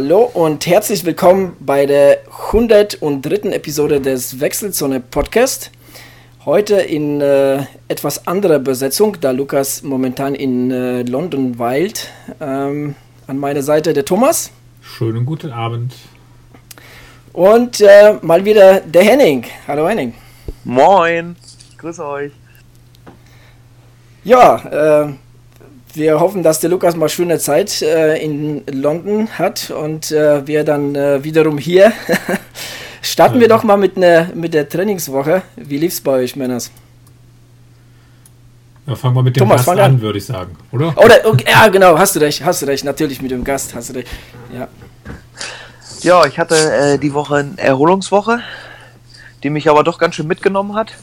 Hallo und herzlich willkommen bei der 103. Episode des Wechselzone Podcast. Heute in äh, etwas anderer Besetzung, da Lukas momentan in äh, London weilt. Ähm, an meiner Seite der Thomas. Schönen guten Abend. Und äh, mal wieder der Henning. Hallo Henning. Moin. Grüße euch. Ja, äh, wir hoffen, dass der Lukas mal schöne Zeit äh, in London hat und äh, wir dann äh, wiederum hier. Starten ja. wir doch mal mit, ne, mit der Trainingswoche. Wie lief es bei euch, Männers? Ja, fangen wir mit dem Thomas, Gast an, würde ich sagen, oder? Oder okay, ja, genau, hast du recht, hast du recht, natürlich mit dem Gast, hast du recht. Ja, ja ich hatte äh, die Woche eine Erholungswoche, die mich aber doch ganz schön mitgenommen hat.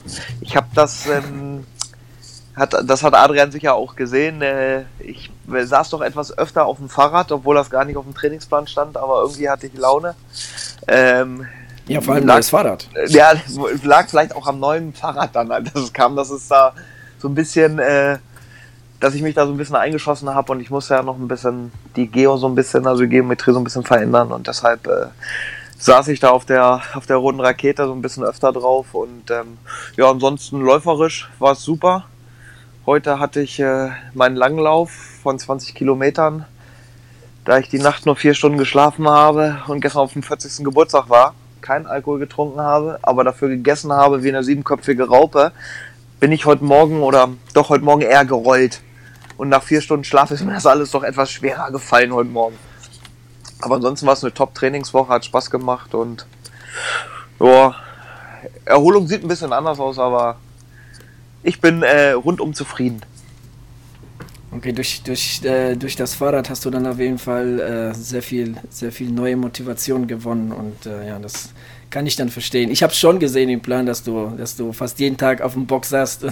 Ich habe das ähm, hat, das hat Adrian sicher auch gesehen. Äh, ich saß doch etwas öfter auf dem Fahrrad, obwohl das gar nicht auf dem Trainingsplan stand, aber irgendwie hatte ich Laune. Ähm, ja, vor allem lag, neues Fahrrad. Ja, lag vielleicht auch am neuen Fahrrad dann, als es kam, dass es da so ein bisschen, äh, dass ich mich da so ein bisschen eingeschossen habe und ich musste ja noch ein bisschen die Geo so ein bisschen, also die Geometrie so ein bisschen verändern und deshalb äh, saß ich da auf der auf der roten Rakete so ein bisschen öfter drauf und ähm, ja, ansonsten läuferisch war es super Heute hatte ich äh, meinen Langlauf von 20 Kilometern, da ich die Nacht nur vier Stunden geschlafen habe und gestern auf dem 40. Geburtstag war, kein Alkohol getrunken habe, aber dafür gegessen habe wie eine siebenköpfige Raupe, bin ich heute Morgen oder doch heute Morgen eher gerollt. Und nach vier Stunden Schlaf ist mir das alles doch etwas schwerer gefallen heute Morgen. Aber ansonsten war es eine Top-Trainingswoche, hat Spaß gemacht und ja, Erholung sieht ein bisschen anders aus, aber ich bin äh, rundum zufrieden. Okay, durch, durch, äh, durch das Fahrrad hast du dann auf jeden Fall äh, sehr viel, sehr viel neue Motivation gewonnen und äh, ja, das kann ich dann verstehen. Ich habe schon gesehen im Plan, dass du, dass du fast jeden Tag auf dem Box saßt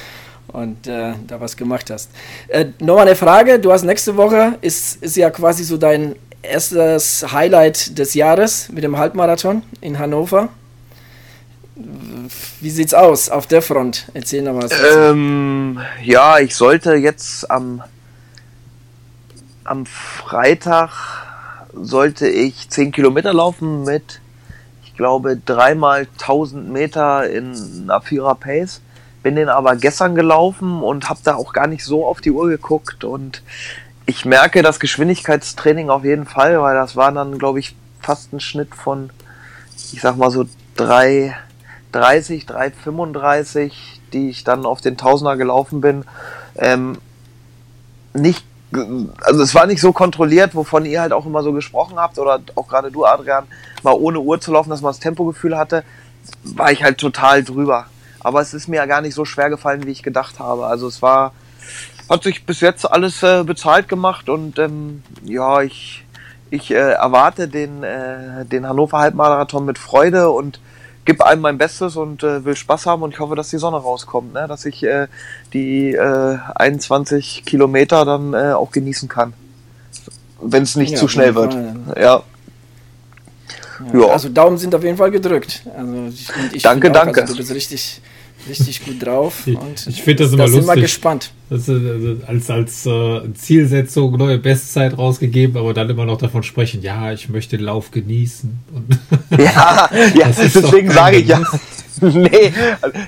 und äh, da was gemacht hast. Äh, Nochmal eine Frage, du hast nächste Woche, ist, ist ja quasi so dein erstes Highlight des Jahres mit dem Halbmarathon in Hannover. Wie sieht's aus auf der Front? Erzähl noch was. Ähm, ja, ich sollte jetzt am, am Freitag sollte ich 10 Kilometer laufen mit, ich glaube, dreimal 1000 Meter in einer Vierer Pace. Bin den aber gestern gelaufen und habe da auch gar nicht so auf die Uhr geguckt und ich merke das Geschwindigkeitstraining auf jeden Fall, weil das war dann, glaube ich, fast ein Schnitt von, ich sag mal so drei 30, 335, die ich dann auf den Tausender gelaufen bin, ähm, nicht, also es war nicht so kontrolliert, wovon ihr halt auch immer so gesprochen habt, oder auch gerade du, Adrian, mal ohne Uhr zu laufen, dass man das Tempogefühl hatte, war ich halt total drüber. Aber es ist mir ja gar nicht so schwer gefallen, wie ich gedacht habe. Also es war, hat sich bis jetzt alles äh, bezahlt gemacht und ähm, ja, ich, ich äh, erwarte den, äh, den Hannover Halbmarathon mit Freude und gebe einem mein Bestes und äh, will Spaß haben und ich hoffe, dass die Sonne rauskommt, ne? dass ich äh, die äh, 21 Kilometer dann äh, auch genießen kann. Wenn es nicht ja, zu schnell wird. Ja. ja. Also Daumen sind auf jeden Fall gedrückt. Also ich, ich danke, auch, danke. Also du bist richtig richtig gut drauf. Und ich finde das immer da lustig. Sind wir gespannt. Das ist, also als als äh, Zielsetzung neue Bestzeit rausgegeben, aber dann immer noch davon sprechen, ja, ich möchte den Lauf genießen. ja, ja deswegen sage ich ja. nee,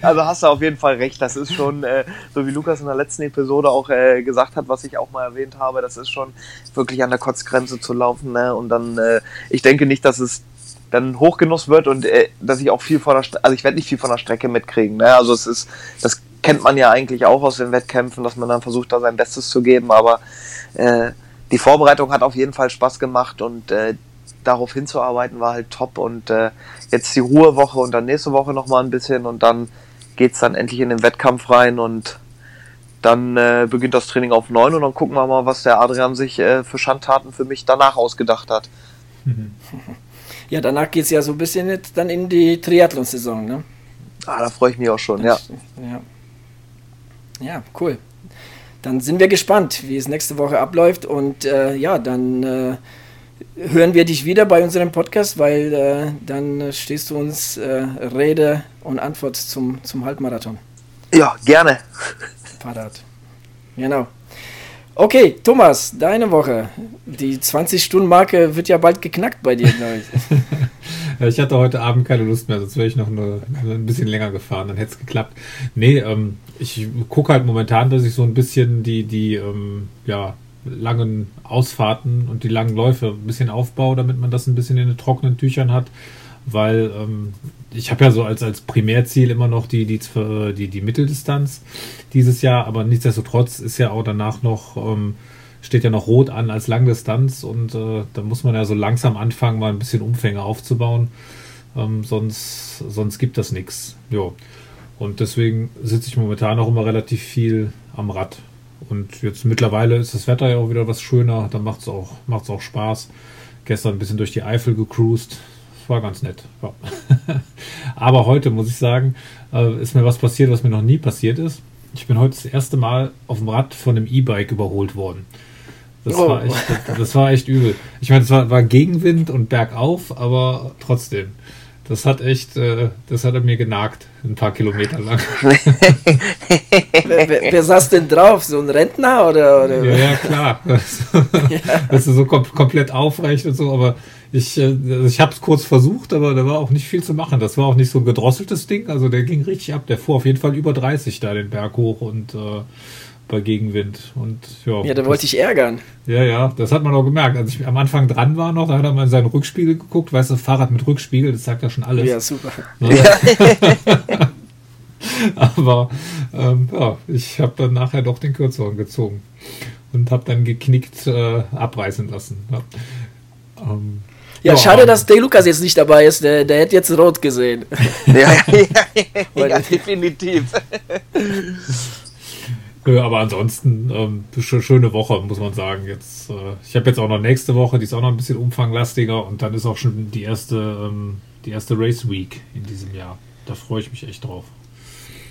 also hast du auf jeden Fall recht. Das ist schon, äh, so wie Lukas in der letzten Episode auch äh, gesagt hat, was ich auch mal erwähnt habe, das ist schon wirklich an der Kotzgrenze zu laufen. Ne? Und dann, äh, ich denke nicht, dass es dann Hochgenuss wird und äh, dass ich auch viel von der, St also ich werde nicht viel von der Strecke mitkriegen. Ne? Also es ist, das kennt man ja eigentlich auch aus den Wettkämpfen, dass man dann versucht, da sein Bestes zu geben. Aber äh, die Vorbereitung hat auf jeden Fall Spaß gemacht und äh, darauf hinzuarbeiten war halt top. Und äh, jetzt die Ruhewoche und dann nächste Woche nochmal ein bisschen und dann geht's dann endlich in den Wettkampf rein und dann äh, beginnt das Training auf neun und dann gucken wir mal, was der Adrian sich äh, für Schandtaten für mich danach ausgedacht hat. Ja, danach geht es ja so ein bisschen jetzt dann in die Triathlon-Saison, ne? Ah, da freue ich mich auch schon, ja. ja. Ja, cool. Dann sind wir gespannt, wie es nächste Woche abläuft und äh, ja, dann äh, hören wir dich wieder bei unserem Podcast, weil äh, dann stehst du uns äh, Rede und Antwort zum, zum Halbmarathon. Ja, gerne. Parat. Genau. Okay, Thomas, deine Woche. Die 20-Stunden-Marke wird ja bald geknackt bei dir, ich. ich hatte heute Abend keine Lust mehr, sonst wäre ich noch eine, ein bisschen länger gefahren, dann hätte es geklappt. Nee, ähm, ich gucke halt momentan, dass ich so ein bisschen die, die ähm, ja, langen Ausfahrten und die langen Läufe ein bisschen aufbaue, damit man das ein bisschen in den trockenen Tüchern hat. Weil ähm, ich habe ja so als, als Primärziel immer noch die, die, die, die Mitteldistanz dieses Jahr, aber nichtsdestotrotz ist ja auch danach noch, ähm, steht ja noch Rot an als Langdistanz und äh, da muss man ja so langsam anfangen, mal ein bisschen Umfänge aufzubauen. Ähm, sonst, sonst gibt das nichts. Und deswegen sitze ich momentan auch immer relativ viel am Rad. Und jetzt mittlerweile ist das Wetter ja auch wieder was schöner, da macht es auch, macht's auch Spaß. Gestern ein bisschen durch die Eifel gecruised war ganz nett. Ja. Aber heute muss ich sagen, äh, ist mir was passiert, was mir noch nie passiert ist. Ich bin heute das erste Mal auf dem Rad von einem E-Bike überholt worden. Das, oh. war echt, das war echt übel. Ich meine, es war, war Gegenwind und bergauf, aber trotzdem. Das hat echt, äh, das hat er mir genagt, ein paar Kilometer lang. wer, wer, wer, saß denn drauf? So ein Rentner oder? oder? Ja, ja, klar. ja. Das ist so kom komplett aufrecht und so, aber ich, äh, ich habe es kurz versucht, aber da war auch nicht viel zu machen. Das war auch nicht so ein gedrosseltes Ding, also der ging richtig ab. Der fuhr auf jeden Fall über 30 da den Berg hoch und äh, bei Gegenwind. Und, ja, ja, da wollte ich ärgern. Ja, ja, das hat man auch gemerkt. Als ich am Anfang dran war noch, da hat er mal in seinen Rückspiegel geguckt. Weißt du, Fahrrad mit Rückspiegel, das sagt ja schon alles. Ja, super. Ne? Aber ähm, ja, ich habe dann nachher doch den kürzeren gezogen und habe dann geknickt äh, abreißen lassen. Ja. Ähm, ja, schade, dass De Lukas jetzt nicht dabei ist. Der, der hätte jetzt rot gesehen. Ja, ja, ja definitiv. Ja, aber ansonsten ähm, schöne Woche, muss man sagen. Jetzt, äh, ich habe jetzt auch noch nächste Woche, die ist auch noch ein bisschen umfanglastiger und dann ist auch schon die erste, ähm, die erste Race Week in diesem Jahr. Da freue ich mich echt drauf.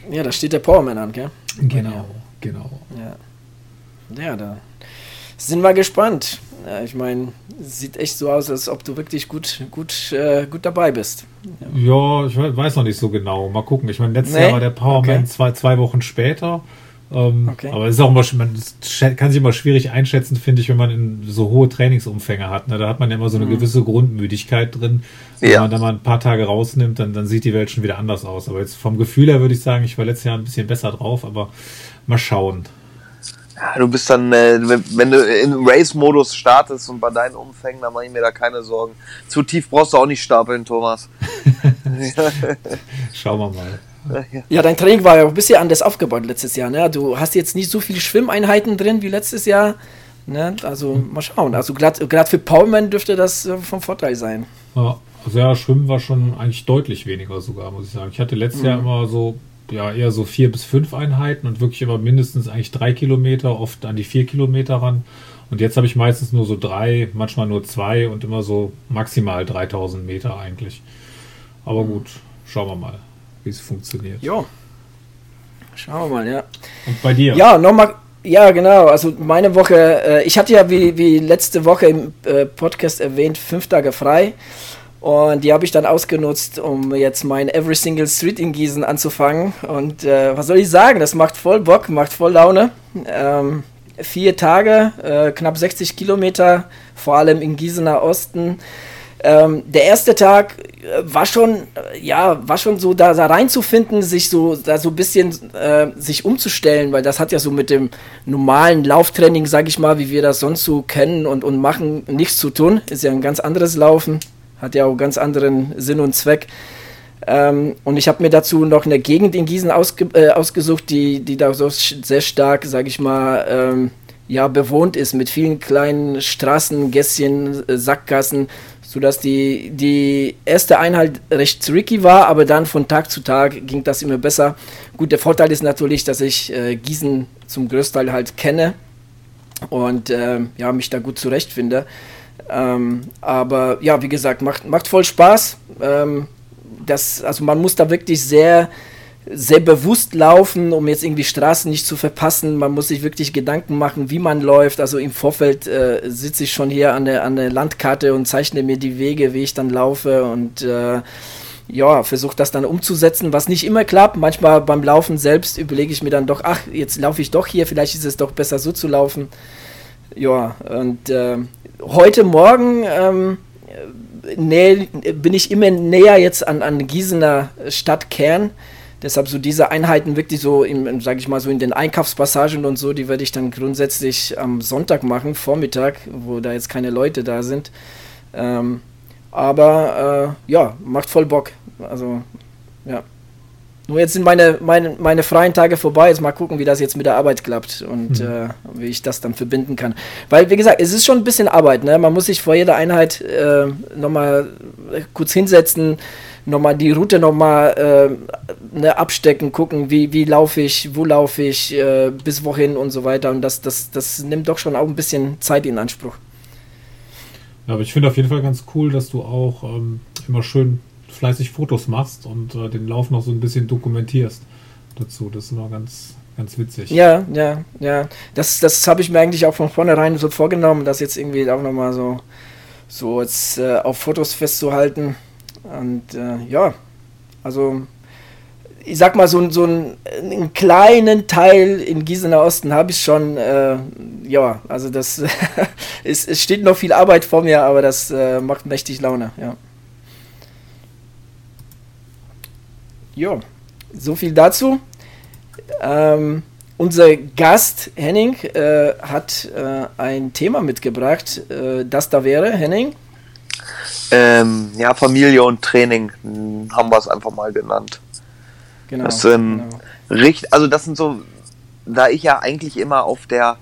Ja, da steht der Powerman an, gell? Genau, genau. Ja, ja da sind wir gespannt. Ja, ich meine, sieht echt so aus, als ob du wirklich gut, gut, äh, gut dabei bist. Ja. ja. ich weiß noch nicht so genau. Mal gucken. Ich meine, letztes nee? Jahr war der Powerman okay. zwei, zwei Wochen später. Ähm, okay. Aber es ist auch immer, man kann sich immer schwierig einschätzen, finde ich, wenn man in so hohe Trainingsumfänge hat. Ne? Da hat man ja immer so eine mhm. gewisse Grundmüdigkeit drin. Wenn ja. man da mal ein paar Tage rausnimmt, dann, dann sieht die Welt schon wieder anders aus. Aber jetzt vom Gefühl her würde ich sagen, ich war letztes Jahr ein bisschen besser drauf, aber mal schauen. Ja, du bist dann, äh, wenn du im Race-Modus startest und bei deinen Umfängen, dann mache ich mir da keine Sorgen. Zu tief brauchst du auch nicht stapeln, Thomas. Schauen wir mal. Ja, dein Training war ja auch ein bisschen anders aufgebaut letztes Jahr. Ne? Du hast jetzt nicht so viele Schwimmeinheiten drin wie letztes Jahr. Ne? Also mal schauen. Also gerade für Paulman dürfte das äh, vom Vorteil sein. Ja, also ja, Schwimmen war schon eigentlich deutlich weniger sogar, muss ich sagen. Ich hatte letztes mhm. Jahr immer so, ja, eher so vier bis fünf Einheiten und wirklich immer mindestens eigentlich drei Kilometer, oft an die vier Kilometer ran. Und jetzt habe ich meistens nur so drei, manchmal nur zwei und immer so maximal 3000 Meter eigentlich. Aber gut, schauen wir mal wie es funktioniert. Ja. Schauen wir mal, ja. Und bei dir? Ja, nochmal. Ja, genau. Also meine Woche, äh, ich hatte ja wie, wie letzte Woche im äh, Podcast erwähnt, fünf Tage frei. Und die habe ich dann ausgenutzt, um jetzt mein Every Single Street in Gießen anzufangen. Und äh, was soll ich sagen? Das macht voll Bock, macht voll Laune. Ähm, vier Tage, äh, knapp 60 Kilometer, vor allem im Gießener Osten. Ähm, der erste Tag äh, war schon, äh, ja, war schon so da, da reinzufinden, sich so, da so ein bisschen äh, sich umzustellen, weil das hat ja so mit dem normalen Lauftraining, sag ich mal, wie wir das sonst so kennen und, und machen, nichts zu tun. Ist ja ein ganz anderes Laufen, hat ja auch ganz anderen Sinn und Zweck. Ähm, und ich habe mir dazu noch eine Gegend in Gießen ausge äh, ausgesucht, die, die da so sehr stark, sag ich mal, ähm, ja, bewohnt ist mit vielen kleinen Straßen, Gässchen, Sackgassen sodass die, die erste Einheit recht tricky war, aber dann von Tag zu Tag ging das immer besser. Gut, der Vorteil ist natürlich, dass ich äh, Gießen zum größten Teil halt kenne und äh, ja, mich da gut zurechtfinde. Ähm, aber ja, wie gesagt, macht, macht voll Spaß. Ähm, das, also man muss da wirklich sehr sehr bewusst laufen, um jetzt irgendwie Straßen nicht zu verpassen. Man muss sich wirklich Gedanken machen, wie man läuft. Also im Vorfeld äh, sitze ich schon hier an der, an der Landkarte und zeichne mir die Wege, wie ich dann laufe. Und äh, ja, versuche das dann umzusetzen, was nicht immer klappt. Manchmal beim Laufen selbst überlege ich mir dann doch, ach, jetzt laufe ich doch hier, vielleicht ist es doch besser so zu laufen. Ja, und äh, heute Morgen ähm, näh, bin ich immer näher jetzt an, an Gießener Stadtkern. Deshalb so diese Einheiten wirklich so, sage ich mal, so in den Einkaufspassagen und so, die werde ich dann grundsätzlich am Sonntag machen, Vormittag, wo da jetzt keine Leute da sind. Ähm, aber äh, ja, macht voll Bock. Also, ja. Nur jetzt sind meine, meine, meine freien Tage vorbei. Jetzt mal gucken, wie das jetzt mit der Arbeit klappt und mhm. äh, wie ich das dann verbinden kann. Weil, wie gesagt, es ist schon ein bisschen Arbeit. Ne? Man muss sich vor jeder Einheit äh, nochmal kurz hinsetzen, nochmal die Route nochmal äh, ne, abstecken, gucken, wie, wie laufe ich, wo laufe ich, äh, bis wohin und so weiter. Und das, das, das nimmt doch schon auch ein bisschen Zeit in Anspruch. Ja, aber ich finde auf jeden Fall ganz cool, dass du auch ähm, immer schön fleißig Fotos machst und äh, den Lauf noch so ein bisschen dokumentierst dazu. Das ist immer ganz, ganz witzig. Ja, ja, ja. Das, das habe ich mir eigentlich auch von vornherein so vorgenommen, das jetzt irgendwie auch nochmal so, so jetzt äh, auf Fotos festzuhalten. Und äh, ja, also ich sag mal, so, so einen, einen kleinen Teil in Gießener Osten habe ich schon, äh, ja, also das, es, es steht noch viel Arbeit vor mir, aber das äh, macht mächtig Laune, ja. Ja, so viel dazu. Ähm, unser Gast Henning äh, hat äh, ein Thema mitgebracht, äh, das da wäre, Henning. Ähm, ja, Familie und Training hm, haben wir es einfach mal genannt. Genau. Das, ähm, genau. Richt, also das sind so, da ich ja eigentlich immer auf der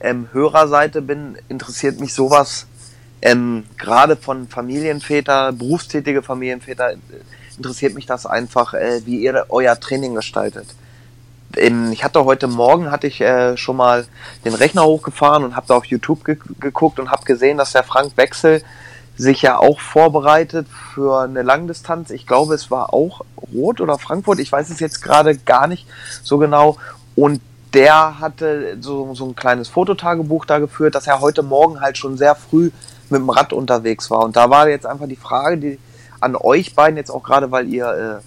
ähm, Hörerseite bin, interessiert mich sowas ähm, gerade von Familienväter, berufstätige Familienväter interessiert mich das einfach, äh, wie ihr euer Training gestaltet. Ähm, ich hatte heute Morgen hatte ich äh, schon mal den Rechner hochgefahren und habe da auf YouTube ge geguckt und habe gesehen, dass der Frank Wechsel sich ja auch vorbereitet für eine Langdistanz. Ich glaube, es war auch Rot oder Frankfurt. Ich weiß es jetzt gerade gar nicht so genau. Und der hatte so, so ein kleines Fototagebuch da geführt, dass er heute Morgen halt schon sehr früh mit dem Rad unterwegs war. Und da war jetzt einfach die Frage, die, an euch beiden jetzt auch gerade, weil ihr äh,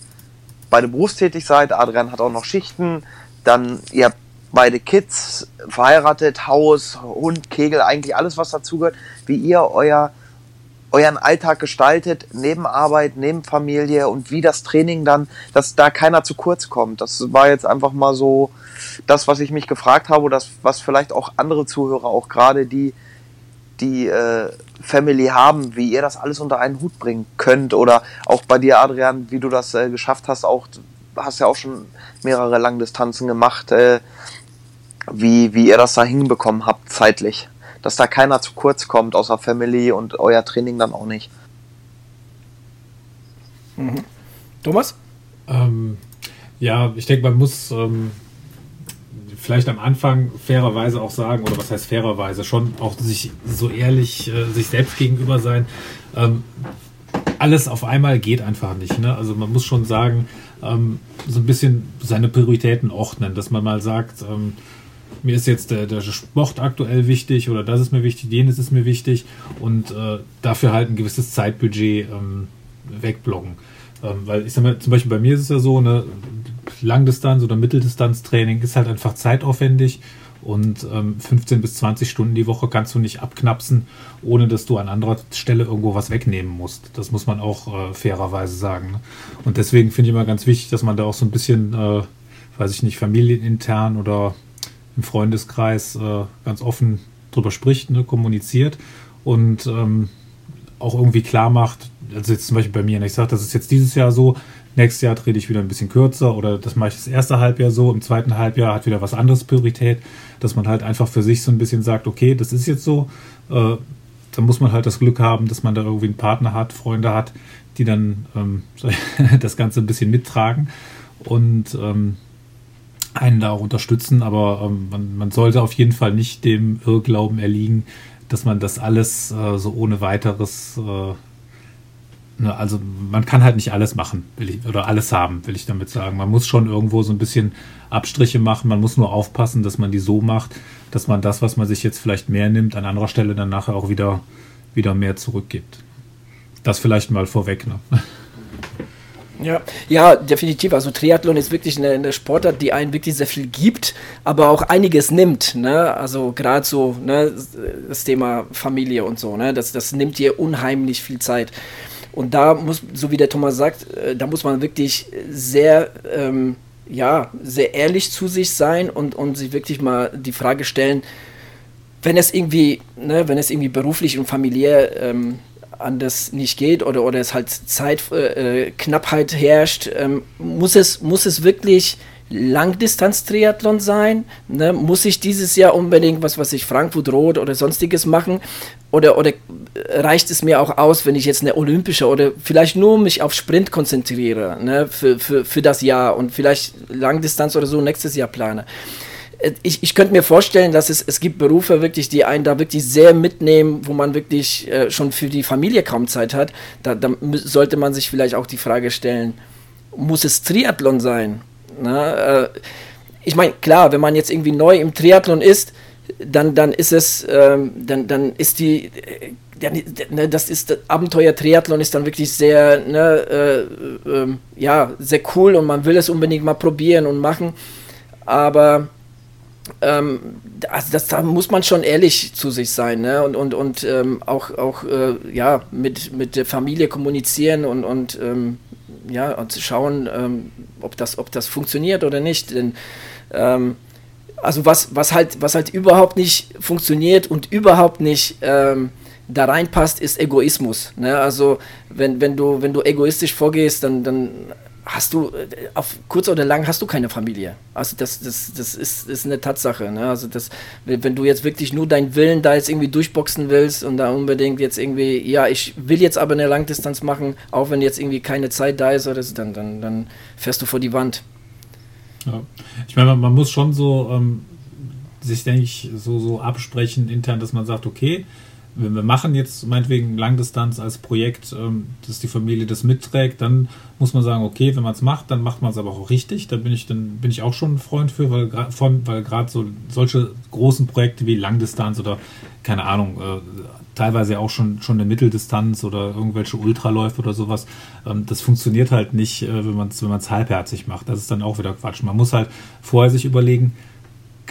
beide berufstätig seid. Adrian hat auch noch Schichten. Dann ihr habt beide Kids, verheiratet, Haus, Hund, Kegel, eigentlich alles, was dazugehört. Wie ihr euer euren Alltag gestaltet, neben Arbeit, neben Familie und wie das Training dann, dass da keiner zu kurz kommt. Das war jetzt einfach mal so das, was ich mich gefragt habe, das, was vielleicht auch andere Zuhörer, auch gerade die, die äh, Family haben, wie ihr das alles unter einen Hut bringen könnt oder auch bei dir, Adrian, wie du das äh, geschafft hast, auch hast ja auch schon mehrere Langdistanzen gemacht, äh, wie, wie ihr das da hinbekommen habt zeitlich, dass da keiner zu kurz kommt außer Family und euer Training dann auch nicht. Mhm. Thomas? Ähm, ja, ich denke, man muss ähm, vielleicht am Anfang fairerweise auch sagen, oder was heißt fairerweise, schon auch sich so ehrlich äh, sich selbst gegenüber sein. Ähm, alles auf einmal geht einfach nicht. Ne? Also man muss schon sagen, ähm, so ein bisschen seine Prioritäten ordnen, dass man mal sagt, ähm, mir ist jetzt der, der, Sport aktuell wichtig oder das ist mir wichtig, jenes ist mir wichtig und äh, dafür halt ein gewisses Zeitbudget ähm, wegblocken. Ähm, weil ich sag mal, zum Beispiel bei mir ist es ja so, eine Langdistanz- oder Mitteldistanztraining ist halt einfach zeitaufwendig und ähm, 15 bis 20 Stunden die Woche kannst du nicht abknapsen, ohne dass du an anderer Stelle irgendwo was wegnehmen musst. Das muss man auch äh, fairerweise sagen. Ne? Und deswegen finde ich immer ganz wichtig, dass man da auch so ein bisschen, äh, weiß ich nicht, familienintern oder im Freundeskreis äh, ganz offen drüber spricht, ne, kommuniziert und ähm, auch irgendwie klar macht, also jetzt zum Beispiel bei mir, und ich sage, das ist jetzt dieses Jahr so, nächstes Jahr trete ich wieder ein bisschen kürzer oder das mache ich das erste Halbjahr so, im zweiten Halbjahr hat wieder was anderes Priorität, dass man halt einfach für sich so ein bisschen sagt, okay, das ist jetzt so, äh, dann muss man halt das Glück haben, dass man da irgendwie einen Partner hat, Freunde hat, die dann ähm, das Ganze ein bisschen mittragen und ähm, einen da auch unterstützen, aber ähm, man, man, sollte auf jeden Fall nicht dem Irrglauben erliegen, dass man das alles äh, so ohne weiteres äh, Ne, also man kann halt nicht alles machen, will ich, oder alles haben, will ich damit sagen. Man muss schon irgendwo so ein bisschen Abstriche machen. Man muss nur aufpassen, dass man die so macht, dass man das, was man sich jetzt vielleicht mehr nimmt, an anderer Stelle dann nachher auch wieder, wieder mehr zurückgibt. Das vielleicht mal vorweg. Ne? Ja, ja, definitiv. Also Triathlon ist wirklich eine, eine, Sportart, die einen wirklich sehr viel gibt, aber auch einiges nimmt. Ne? Also gerade so ne, das Thema Familie und so, ne? das, das nimmt dir unheimlich viel Zeit. Und da muss, so wie der Thomas sagt, äh, da muss man wirklich sehr, ähm, ja, sehr ehrlich zu sich sein und, und sich wirklich mal die Frage stellen, wenn es irgendwie, ne, wenn es irgendwie beruflich und familiär ähm, anders nicht geht oder, oder es halt Zeitknappheit äh, herrscht, ähm, muss, es, muss es wirklich Langdistanz-Triathlon sein? Ne? Muss ich dieses Jahr unbedingt was, was ich Frankfurt Rot oder sonstiges machen? Oder, oder reicht es mir auch aus, wenn ich jetzt eine olympische oder vielleicht nur mich auf Sprint konzentriere ne? für, für, für das Jahr und vielleicht Langdistanz oder so nächstes Jahr plane? Äh, ich, ich könnte mir vorstellen, dass es, es gibt Berufe wirklich, die einen da wirklich sehr mitnehmen, wo man wirklich äh, schon für die Familie kaum Zeit hat. Da, da sollte man sich vielleicht auch die Frage stellen, muss es Triathlon sein? Na, äh, ich meine, klar, wenn man jetzt irgendwie neu im Triathlon ist, dann, dann ist es, ähm, dann, dann ist die, äh, ne, das ist Abenteuer Triathlon ist dann wirklich sehr, ne, äh, äh, ja, sehr cool und man will es unbedingt mal probieren und machen. Aber ähm, also das, da muss man schon ehrlich zu sich sein ne? und, und, und ähm, auch, auch äh, ja, mit, mit der Familie kommunizieren und, und ähm, ja, und schauen, ähm, ob, das, ob das funktioniert oder nicht. Denn, ähm, also was, was, halt, was halt überhaupt nicht funktioniert und überhaupt nicht ähm, da reinpasst, ist Egoismus. Ne? Also wenn, wenn, du, wenn du egoistisch vorgehst, dann, dann hast du, äh, auf kurz oder lang hast du keine Familie. Also das, das, das ist, ist eine Tatsache. Ne? Also das, wenn du jetzt wirklich nur deinen Willen da jetzt irgendwie durchboxen willst und da unbedingt jetzt irgendwie, ja, ich will jetzt aber eine Langdistanz machen, auch wenn jetzt irgendwie keine Zeit da ist oder so, dann, dann, dann fährst du vor die Wand. Ja. Ich meine, man, muss schon so ähm, sich, denke ich, so, so absprechen intern, dass man sagt, okay, wir machen jetzt meinetwegen Langdistanz als Projekt, ähm, dass die Familie das mitträgt, dann muss man sagen, okay, wenn man es macht, dann macht man es aber auch richtig. Da bin ich dann bin ich auch schon ein Freund für, weil von, weil gerade so solche großen Projekte wie Langdistanz oder keine Ahnung, äh, teilweise auch schon schon eine Mitteldistanz oder irgendwelche Ultraläufe oder sowas, ähm, das funktioniert halt nicht, äh, wenn man es wenn man es halbherzig macht. Das ist dann auch wieder Quatsch. Man muss halt vorher sich überlegen,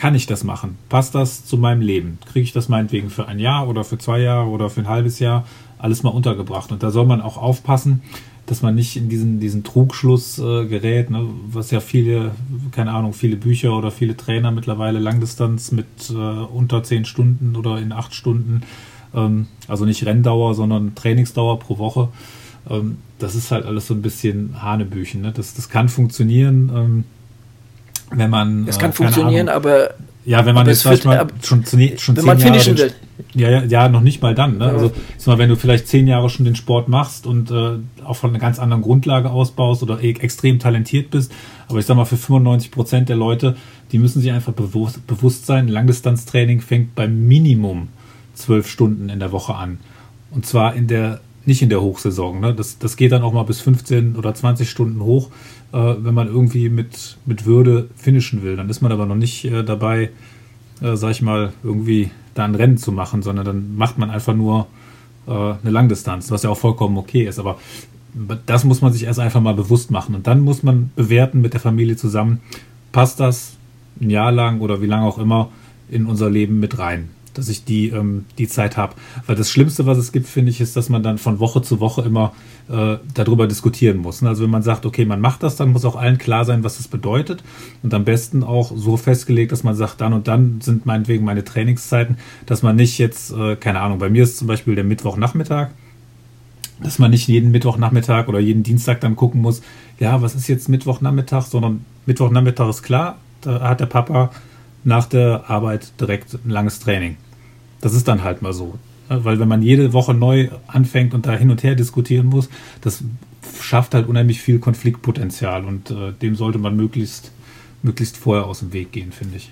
kann ich das machen? Passt das zu meinem Leben? Kriege ich das meinetwegen für ein Jahr oder für zwei Jahre oder für ein halbes Jahr alles mal untergebracht? Und da soll man auch aufpassen, dass man nicht in diesen, diesen Trugschluss äh, gerät, ne, was ja viele, keine Ahnung, viele Bücher oder viele Trainer mittlerweile Langdistanz mit äh, unter zehn Stunden oder in acht Stunden, ähm, also nicht Renndauer, sondern Trainingsdauer pro Woche. Ähm, das ist halt alles so ein bisschen Hanebüchen. Ne? Das, das kann funktionieren. Ähm, wenn man. Es kann äh, funktionieren, Ahnung, aber. Ja, wenn man jetzt vielleicht mal schon, schon wenn zehn man Jahre. Den, will. Ja, ja, ja, noch nicht mal dann. Ne? Ja. Also, mal, wenn du vielleicht zehn Jahre schon den Sport machst und äh, auch von einer ganz anderen Grundlage ausbaust oder e extrem talentiert bist, aber ich sag mal, für 95 Prozent der Leute, die müssen sich einfach bewusst, bewusst sein, Langdistanztraining fängt beim Minimum zwölf Stunden in der Woche an. Und zwar in der, nicht in der Hochsaison. Ne? Das, das geht dann auch mal bis 15 oder 20 Stunden hoch äh, wenn man irgendwie mit, mit Würde finishen will. Dann ist man aber noch nicht äh, dabei, äh, sag ich mal, irgendwie da ein Rennen zu machen, sondern dann macht man einfach nur äh, eine Langdistanz, was ja auch vollkommen okay ist. Aber das muss man sich erst einfach mal bewusst machen. Und dann muss man bewerten mit der Familie zusammen, passt das ein Jahr lang oder wie lange auch immer in unser Leben mit rein dass ich die, ähm, die Zeit habe. Weil das Schlimmste, was es gibt, finde ich, ist, dass man dann von Woche zu Woche immer äh, darüber diskutieren muss. Ne? Also wenn man sagt, okay, man macht das, dann muss auch allen klar sein, was das bedeutet. Und am besten auch so festgelegt, dass man sagt, dann und dann sind meinetwegen meine Trainingszeiten, dass man nicht jetzt, äh, keine Ahnung, bei mir ist zum Beispiel der Mittwochnachmittag, dass man nicht jeden Mittwochnachmittag oder jeden Dienstag dann gucken muss, ja, was ist jetzt Mittwochnachmittag, sondern Mittwochnachmittag ist klar, da hat der Papa nach der Arbeit direkt ein langes Training. Das ist dann halt mal so. Weil wenn man jede Woche neu anfängt und da hin und her diskutieren muss, das schafft halt unheimlich viel Konfliktpotenzial und äh, dem sollte man möglichst, möglichst vorher aus dem Weg gehen, finde ich.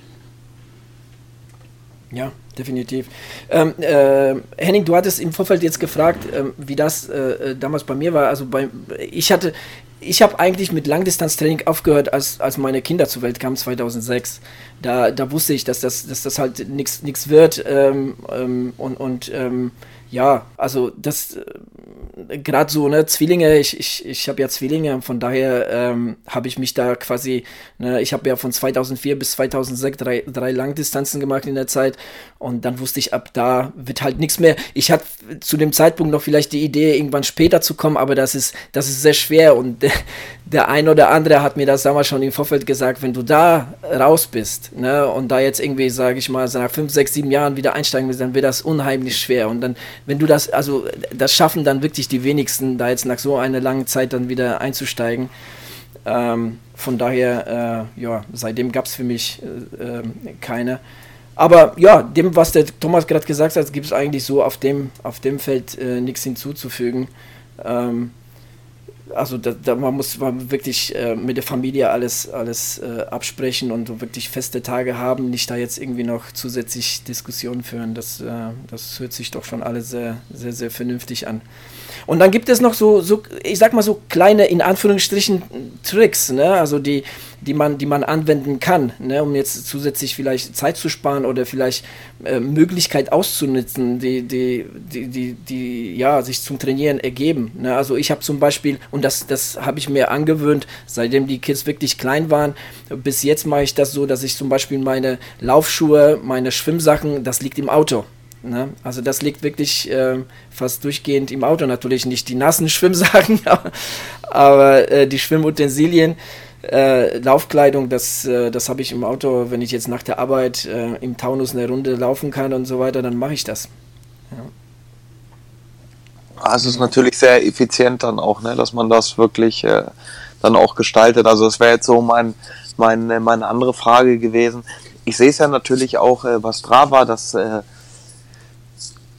Ja, definitiv. Ähm, äh, Henning, du hattest im Vorfeld jetzt gefragt, äh, wie das äh, damals bei mir war. Also bei, ich hatte, ich habe eigentlich mit Langdistanztraining aufgehört, als, als meine Kinder zur Welt kamen 2006. Da, da wusste ich, dass das, dass das halt nichts wird ähm, ähm, und, und ähm, ja, also das äh, gerade so, ne, Zwillinge, ich, ich, ich habe ja Zwillinge, von daher ähm, habe ich mich da quasi, ne, ich habe ja von 2004 bis 2006 drei, drei Langdistanzen gemacht in der Zeit und dann wusste ich, ab da wird halt nichts mehr. Ich hatte zu dem Zeitpunkt noch vielleicht die Idee, irgendwann später zu kommen, aber das ist, das ist sehr schwer und der, ein oder andere hat mir das damals schon im Vorfeld gesagt, wenn du da raus bist, ne, und da jetzt irgendwie, sage ich mal, nach fünf, sechs, sieben Jahren wieder einsteigen willst, dann wird das unheimlich schwer und dann wenn du das, also das schaffen dann wirklich die wenigsten, da jetzt nach so einer langen Zeit dann wieder einzusteigen. Ähm, von daher, äh, ja, seitdem gab es für mich äh, äh, keine. Aber ja, dem, was der Thomas gerade gesagt hat, gibt es eigentlich so auf dem, auf dem Feld äh, nichts hinzuzufügen. Ähm, also da, da, man muss man wirklich äh, mit der Familie alles, alles äh, absprechen und wirklich feste Tage haben, nicht da jetzt irgendwie noch zusätzlich Diskussionen führen. Das, äh, das hört sich doch schon alles sehr, sehr, sehr vernünftig an. Und dann gibt es noch so, so ich sag mal so kleine, in Anführungsstrichen, Tricks, ne? Also die, die man, die man anwenden kann, ne, um jetzt zusätzlich vielleicht Zeit zu sparen oder vielleicht äh, Möglichkeit auszunutzen, die, die, die, die, die ja, sich zum Trainieren ergeben. Ne? Also ich habe zum Beispiel, und das, das habe ich mir angewöhnt, seitdem die Kids wirklich klein waren, bis jetzt mache ich das so, dass ich zum Beispiel meine Laufschuhe, meine Schwimmsachen, das liegt im Auto. Ne? Also das liegt wirklich äh, fast durchgehend im Auto. Natürlich nicht die nassen Schwimmsachen, aber, äh, die Schwimmutensilien äh, Laufkleidung, das, äh, das habe ich im Auto, wenn ich jetzt nach der Arbeit äh, im Taunus eine Runde laufen kann und so weiter, dann mache ich das. Ja. Also es ist natürlich sehr effizient dann auch, ne, dass man das wirklich äh, dann auch gestaltet. Also es wäre jetzt so mein, mein, äh, meine andere Frage gewesen. Ich sehe es ja natürlich auch äh, was Strava, dass äh,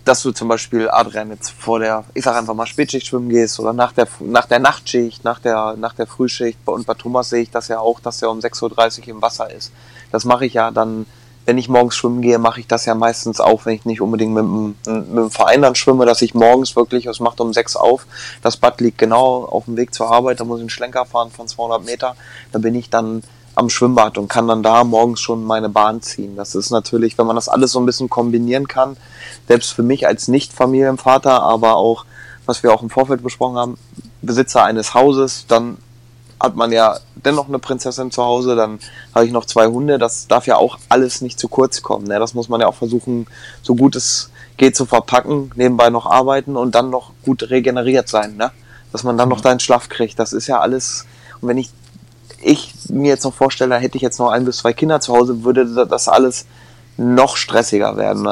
dass du zum Beispiel Adrian jetzt vor der, ich sag einfach mal Spätschicht schwimmen gehst oder nach der, nach der Nachtschicht, nach der, nach der Frühschicht. Und bei Thomas sehe ich das ja auch, dass er um 6.30 Uhr im Wasser ist. Das mache ich ja dann, wenn ich morgens schwimmen gehe, mache ich das ja meistens auch, wenn ich nicht unbedingt mit, mit, mit dem Verein dann schwimme, dass ich morgens wirklich, es macht um 6 auf, das Bad liegt genau auf dem Weg zur Arbeit, da muss ich einen Schlenker fahren von 200 Meter, da bin ich dann am Schwimmbad und kann dann da morgens schon meine Bahn ziehen. Das ist natürlich, wenn man das alles so ein bisschen kombinieren kann, selbst für mich als Nicht-Familienvater, aber auch, was wir auch im Vorfeld besprochen haben, Besitzer eines Hauses, dann hat man ja dennoch eine Prinzessin zu Hause, dann habe ich noch zwei Hunde, das darf ja auch alles nicht zu kurz kommen. Ne? Das muss man ja auch versuchen, so gut es geht zu verpacken, nebenbei noch arbeiten und dann noch gut regeneriert sein, ne? dass man dann noch deinen Schlaf kriegt. Das ist ja alles, und wenn ich ich mir jetzt noch vorstelle, hätte ich jetzt noch ein bis zwei Kinder zu Hause, würde das alles noch stressiger werden.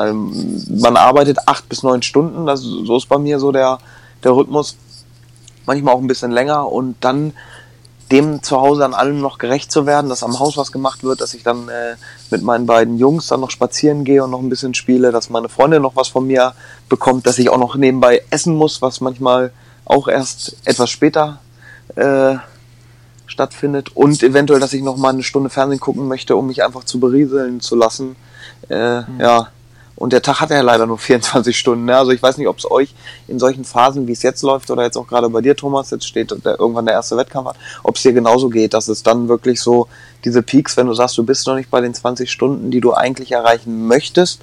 Man arbeitet acht bis neun Stunden, das, so ist bei mir so der, der Rhythmus. Manchmal auch ein bisschen länger und dann dem zu Hause an allem noch gerecht zu werden, dass am Haus was gemacht wird, dass ich dann äh, mit meinen beiden Jungs dann noch spazieren gehe und noch ein bisschen spiele, dass meine Freundin noch was von mir bekommt, dass ich auch noch nebenbei essen muss, was manchmal auch erst etwas später äh, stattfindet und eventuell, dass ich noch mal eine Stunde Fernsehen gucken möchte, um mich einfach zu berieseln zu lassen. Äh, mhm. Ja, und der Tag hat ja leider nur 24 Stunden. Ne? Also ich weiß nicht, ob es euch in solchen Phasen, wie es jetzt läuft, oder jetzt auch gerade bei dir, Thomas, jetzt steht der, irgendwann der erste Wettkampf an, ob es dir genauso geht, dass es dann wirklich so diese Peaks, wenn du sagst, du bist noch nicht bei den 20 Stunden, die du eigentlich erreichen möchtest,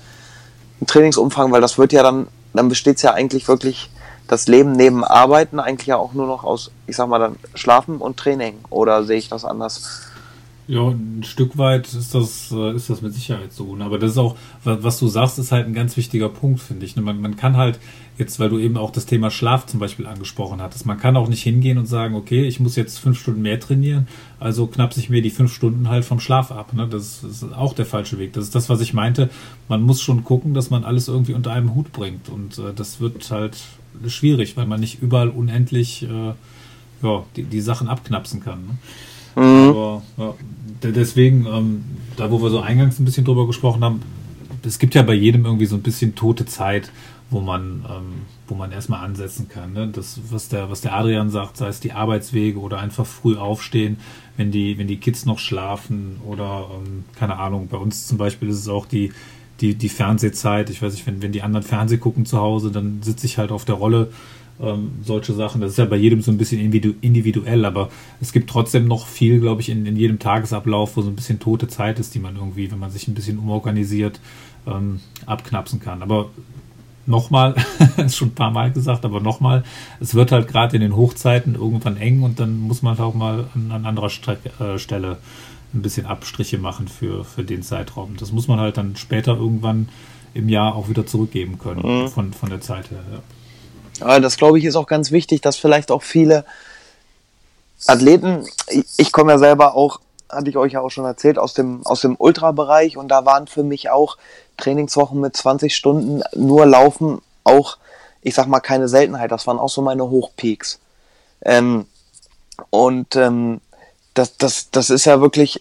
im Trainingsumfang, weil das wird ja dann, dann besteht es ja eigentlich wirklich das Leben neben Arbeiten eigentlich ja auch nur noch aus, ich sag mal dann, Schlafen und Training. Oder sehe ich das anders? Ja, ein Stück weit ist das, äh, ist das mit Sicherheit so. Ne? Aber das ist auch, was du sagst, ist halt ein ganz wichtiger Punkt, finde ich. Ne? Man, man kann halt jetzt, weil du eben auch das Thema Schlaf zum Beispiel angesprochen hattest, man kann auch nicht hingehen und sagen, okay, ich muss jetzt fünf Stunden mehr trainieren, also knapp sich mir die fünf Stunden halt vom Schlaf ab. Ne? Das ist auch der falsche Weg. Das ist das, was ich meinte. Man muss schon gucken, dass man alles irgendwie unter einem Hut bringt. Und äh, das wird halt schwierig, weil man nicht überall unendlich äh, ja, die, die Sachen abknapsen kann. Ne? Mhm. Aber ja, deswegen, ähm, da wo wir so eingangs ein bisschen drüber gesprochen haben, es gibt ja bei jedem irgendwie so ein bisschen tote Zeit, wo man, ähm, wo man erstmal ansetzen kann. Ne? Das, was der, was der Adrian sagt, sei es die Arbeitswege oder einfach früh aufstehen, wenn die, wenn die Kids noch schlafen oder ähm, keine Ahnung, bei uns zum Beispiel ist es auch die, die, die Fernsehzeit. Ich weiß nicht, wenn, wenn die anderen Fernseh gucken zu Hause, dann sitze ich halt auf der Rolle. Ähm, solche Sachen. Das ist ja bei jedem so ein bisschen individuell, aber es gibt trotzdem noch viel, glaube ich, in, in jedem Tagesablauf, wo so ein bisschen tote Zeit ist, die man irgendwie, wenn man sich ein bisschen umorganisiert, ähm, abknapsen kann. Aber nochmal, ist schon ein paar Mal gesagt, aber nochmal, es wird halt gerade in den Hochzeiten irgendwann eng und dann muss man halt auch mal an, an anderer Strecke, äh, Stelle ein bisschen Abstriche machen für, für den Zeitraum. Das muss man halt dann später irgendwann im Jahr auch wieder zurückgeben können mhm. von, von der Zeit her. Ja. ja das glaube ich ist auch ganz wichtig, dass vielleicht auch viele Athleten, ich, ich komme ja selber auch, hatte ich euch ja auch schon erzählt, aus dem, aus dem Ultrabereich und da waren für mich auch Trainingswochen mit 20 Stunden nur Laufen auch, ich sag mal, keine Seltenheit. Das waren auch so meine Hochpeaks. Ähm, und ähm, das, das, das ist ja wirklich,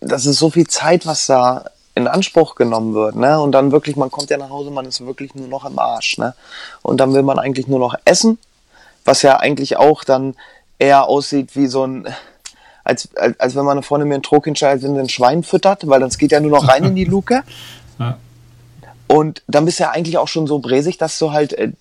das ist so viel Zeit, was da in Anspruch genommen wird, ne? Und dann wirklich, man kommt ja nach Hause, man ist wirklich nur noch im Arsch, ne? Und dann will man eigentlich nur noch essen, was ja eigentlich auch dann eher aussieht wie so ein, als, als, als wenn meine Freundin mir einen Trog hinschaltet, wenn ein Schwein füttert, weil das geht ja nur noch rein in die Luke. Ja. Und dann bist du ja eigentlich auch schon so bräsig, dass du halt äh,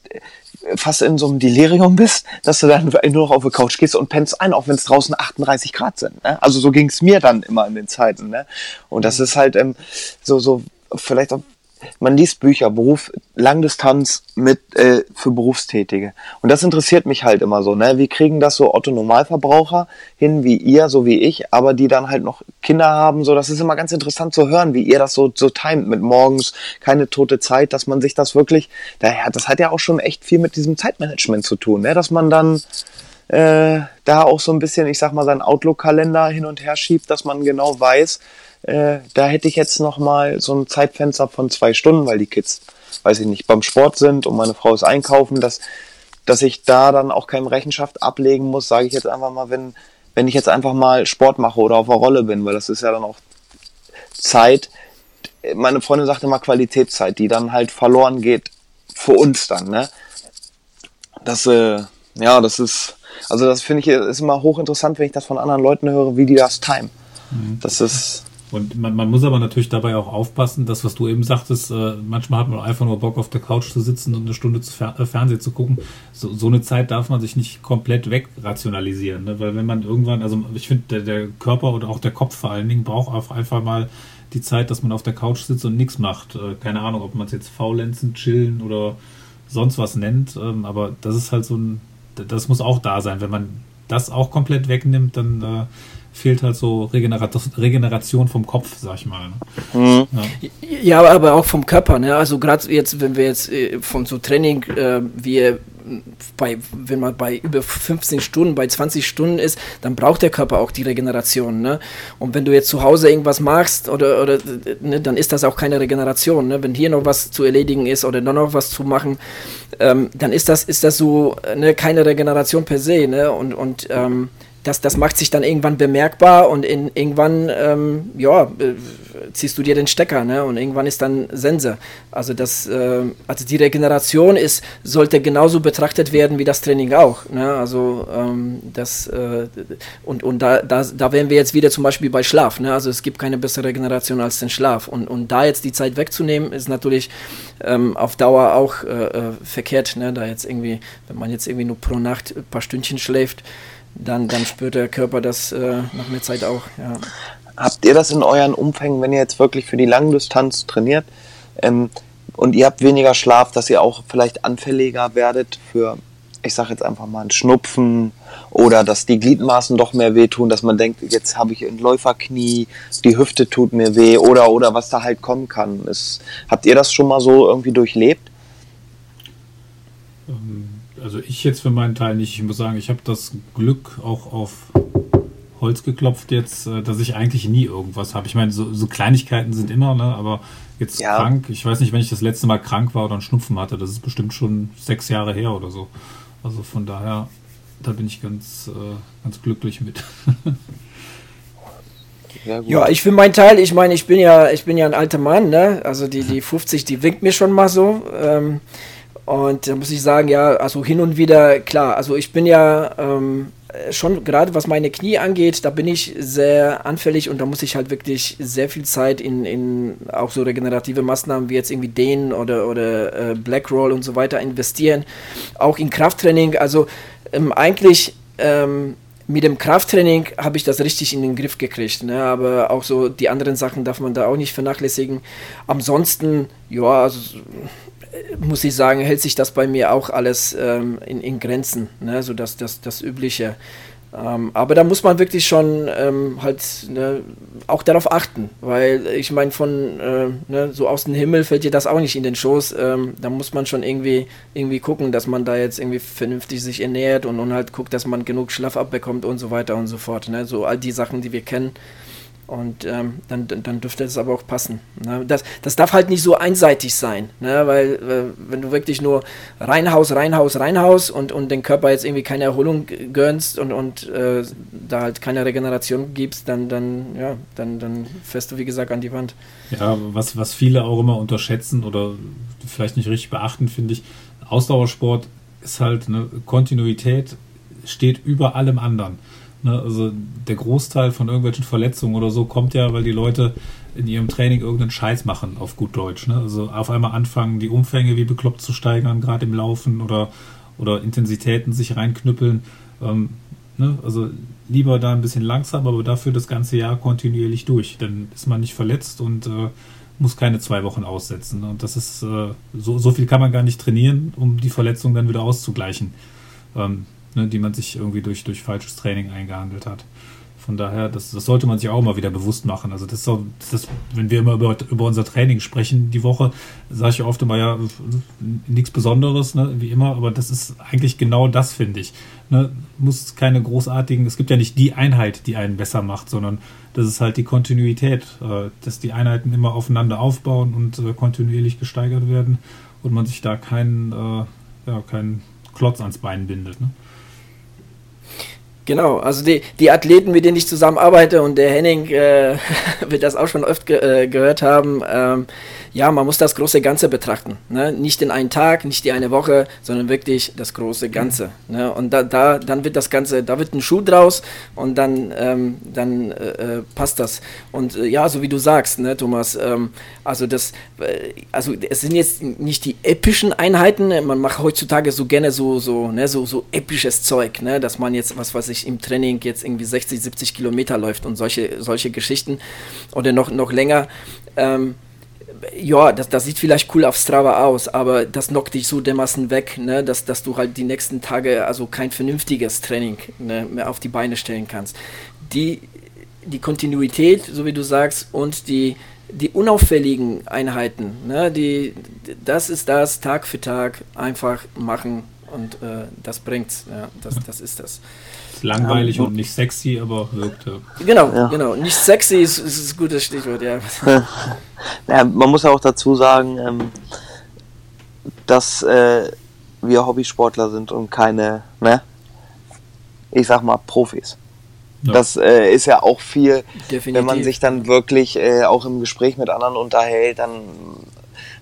fast in so einem Delirium bist, dass du dann nur noch auf die Couch gehst und pennst ein, auch wenn es draußen 38 Grad sind. Ne? Also so ging es mir dann immer in den Zeiten. Ne? Und das ist halt ähm, so, so vielleicht auch man liest Bücher, Beruf, Langdistanz mit äh, für Berufstätige. Und das interessiert mich halt immer so, ne? Wie kriegen das so Otto Normalverbraucher hin, wie ihr, so wie ich, aber die dann halt noch Kinder haben, so das ist immer ganz interessant zu hören, wie ihr das so so timet mit morgens keine tote Zeit, dass man sich das wirklich, daher, das hat ja auch schon echt viel mit diesem Zeitmanagement zu tun, ne? Dass man dann äh, da auch so ein bisschen, ich sag mal, seinen Outlook-Kalender hin und her schiebt, dass man genau weiß, äh, da hätte ich jetzt noch mal so ein Zeitfenster von zwei Stunden, weil die Kids, weiß ich nicht, beim Sport sind und meine Frau ist einkaufen, dass, dass ich da dann auch keine Rechenschaft ablegen muss, sage ich jetzt einfach mal, wenn, wenn ich jetzt einfach mal Sport mache oder auf der Rolle bin, weil das ist ja dann auch Zeit, meine Freundin sagte mal Qualitätszeit, die dann halt verloren geht für uns dann, ne? Das, äh, ja, das ist, also das finde ich ist immer hochinteressant, wenn ich das von anderen Leuten höre, wie die das time. Mhm. Das ist, und man, man, muss aber natürlich dabei auch aufpassen, dass was du eben sagtest, äh, manchmal hat man einfach nur Bock auf der Couch zu sitzen und eine Stunde zu Fer äh, Fernsehen zu gucken. So, so, eine Zeit darf man sich nicht komplett wegrationalisieren, ne? weil wenn man irgendwann, also ich finde, der, der, Körper oder auch der Kopf vor allen Dingen braucht auch einfach mal die Zeit, dass man auf der Couch sitzt und nichts macht. Äh, keine Ahnung, ob man es jetzt faulenzen, chillen oder sonst was nennt, ähm, aber das ist halt so ein, das muss auch da sein. Wenn man das auch komplett wegnimmt, dann äh, fehlt halt so Regeneration vom Kopf, sag ich mal. Ne? Mhm. Ja. ja. aber auch vom Körper. Ne? Also gerade jetzt, wenn wir jetzt äh, von so Training, äh, wie bei, wenn man bei über 15 Stunden, bei 20 Stunden ist, dann braucht der Körper auch die Regeneration. Ne? Und wenn du jetzt zu Hause irgendwas machst, oder, oder ne, dann ist das auch keine Regeneration. Ne? Wenn hier noch was zu erledigen ist oder dann noch was zu machen, ähm, dann ist das, ist das so ne, keine Regeneration per se. Ne? Und, und ähm, das, das macht sich dann irgendwann bemerkbar und in, irgendwann, ähm, ja, äh, ziehst du dir den Stecker, ne? Und irgendwann ist dann Sense. Also das, äh, also die Regeneration ist, sollte genauso betrachtet werden wie das Training auch. Ne? Also ähm, das äh, und, und da, da, da wären wir jetzt wieder zum Beispiel bei Schlaf. Ne? Also es gibt keine bessere Regeneration als den Schlaf. Und, und da jetzt die Zeit wegzunehmen, ist natürlich ähm, auf Dauer auch äh, äh verkehrt. Ne? Da jetzt irgendwie, wenn man jetzt irgendwie nur pro Nacht ein paar Stündchen schläft, dann, dann spürt der Körper das äh, nach einer Zeit auch. Ja. Habt ihr das in euren Umfängen, wenn ihr jetzt wirklich für die Langdistanz trainiert ähm, und ihr habt weniger Schlaf, dass ihr auch vielleicht anfälliger werdet für, ich sage jetzt einfach mal, einen Schnupfen oder dass die Gliedmaßen doch mehr wehtun, dass man denkt, jetzt habe ich ein Läuferknie, die Hüfte tut mir weh oder oder was da halt kommen kann. Ist, habt ihr das schon mal so irgendwie durchlebt? Ähm also ich jetzt für meinen Teil nicht. Ich muss sagen, ich habe das Glück auch auf Holz geklopft jetzt, äh, dass ich eigentlich nie irgendwas habe. Ich meine, so, so, Kleinigkeiten sind immer, ne? aber jetzt ja. krank, ich weiß nicht, wenn ich das letzte Mal krank war oder einen Schnupfen hatte, das ist bestimmt schon sechs Jahre her oder so. Also von daher, da bin ich ganz, äh, ganz glücklich mit. Ja, ja, ich für meinen Teil, ich meine, ich bin ja, ich bin ja ein alter Mann, ne? Also die, die 50, die winkt mir schon mal so. Ähm, und da muss ich sagen, ja, also hin und wieder, klar, also ich bin ja, ähm, schon gerade was meine Knie angeht, da bin ich sehr anfällig und da muss ich halt wirklich sehr viel Zeit in, in auch so regenerative Maßnahmen wie jetzt irgendwie Dehnen oder, oder äh, Black Roll und so weiter investieren. Auch in Krafttraining. Also ähm, eigentlich ähm, mit dem Krafttraining habe ich das richtig in den Griff gekriegt. Ne? Aber auch so die anderen Sachen darf man da auch nicht vernachlässigen. Ansonsten, ja, also muss ich sagen, hält sich das bei mir auch alles ähm, in, in, Grenzen, ne? so das, das, das Übliche. Ähm, aber da muss man wirklich schon ähm, halt ne, auch darauf achten, weil ich meine, von äh, ne, so aus dem Himmel fällt dir das auch nicht in den Schoß. Ähm, da muss man schon irgendwie, irgendwie gucken, dass man da jetzt irgendwie vernünftig sich ernährt und, und halt guckt, dass man genug Schlaf abbekommt und so weiter und so fort. Ne? So all die Sachen, die wir kennen. Und ähm, dann, dann dürfte es aber auch passen. Ne? Das, das darf halt nicht so einseitig sein, ne? weil äh, wenn du wirklich nur reinhaus, reinhaus, reinhaus und, und den Körper jetzt irgendwie keine Erholung gönnst und, und äh, da halt keine Regeneration gibst, dann, dann, ja, dann, dann fährst du wie gesagt an die Wand. Ja, was, was viele auch immer unterschätzen oder vielleicht nicht richtig beachten, finde ich, Ausdauersport ist halt eine Kontinuität, steht über allem anderen. Ne? Also der Großteil von irgendwelchen Verletzungen oder so kommt ja, weil die Leute in ihrem Training irgendeinen Scheiß machen, auf gut Deutsch. Ne? Also auf einmal anfangen, die Umfänge wie bekloppt zu steigern, gerade im Laufen oder, oder Intensitäten sich reinknüppeln. Ähm, ne? Also lieber da ein bisschen langsam, aber dafür das ganze Jahr kontinuierlich durch. Dann ist man nicht verletzt und äh, muss keine zwei Wochen aussetzen. Und das ist, äh, so, so viel kann man gar nicht trainieren, um die Verletzung dann wieder auszugleichen. Ähm, ne, die man sich irgendwie durch, durch falsches Training eingehandelt hat. Von daher, das, das sollte man sich auch mal wieder bewusst machen. Also das das wenn wir immer über, über unser Training sprechen die Woche, sage ich oft immer, ja, nichts Besonderes, ne, wie immer, aber das ist eigentlich genau das, finde ich. Ne, muss keine großartigen, es gibt ja nicht die Einheit, die einen besser macht, sondern das ist halt die Kontinuität, äh, dass die Einheiten immer aufeinander aufbauen und äh, kontinuierlich gesteigert werden und man sich da keinen, äh, ja, keinen Klotz ans Bein bindet. Ne? Genau, also die, die Athleten, mit denen ich zusammenarbeite und der Henning äh, wird das auch schon oft ge äh, gehört haben, ähm, ja, man muss das große Ganze betrachten. Ne? Nicht in einen Tag, nicht die eine Woche, sondern wirklich das große Ganze. Mhm. Ne? Und da, da, dann wird das Ganze, da wird ein Schuh draus und dann, ähm, dann äh, äh, passt das. Und äh, ja, so wie du sagst, ne, Thomas, ähm, also das, äh, also es sind jetzt nicht die epischen Einheiten, man macht heutzutage so gerne so, so, ne, so, so episches Zeug, ne, dass man jetzt, was weiß ich, im Training jetzt irgendwie 60, 70 Kilometer läuft und solche, solche Geschichten oder noch, noch länger. Ähm, ja, das, das sieht vielleicht cool auf Strava aus, aber das knockt dich so dermaßen weg, ne, dass, dass du halt die nächsten Tage also kein vernünftiges Training ne, mehr auf die Beine stellen kannst. Die, die Kontinuität, so wie du sagst, und die, die unauffälligen Einheiten, ne, die, das ist das Tag für Tag einfach machen und äh, das bringt's. Ja, das, das ist das langweilig um, und nicht sexy, aber wirkte. Genau, ja. genau. Nicht sexy ist, ist ein gutes Stichwort, ja. ja man muss ja auch dazu sagen, ähm, dass äh, wir Hobbysportler sind und keine, ne? Ich sag mal, Profis. Ja. Das äh, ist ja auch viel, Definitiv. wenn man sich dann wirklich äh, auch im Gespräch mit anderen unterhält, dann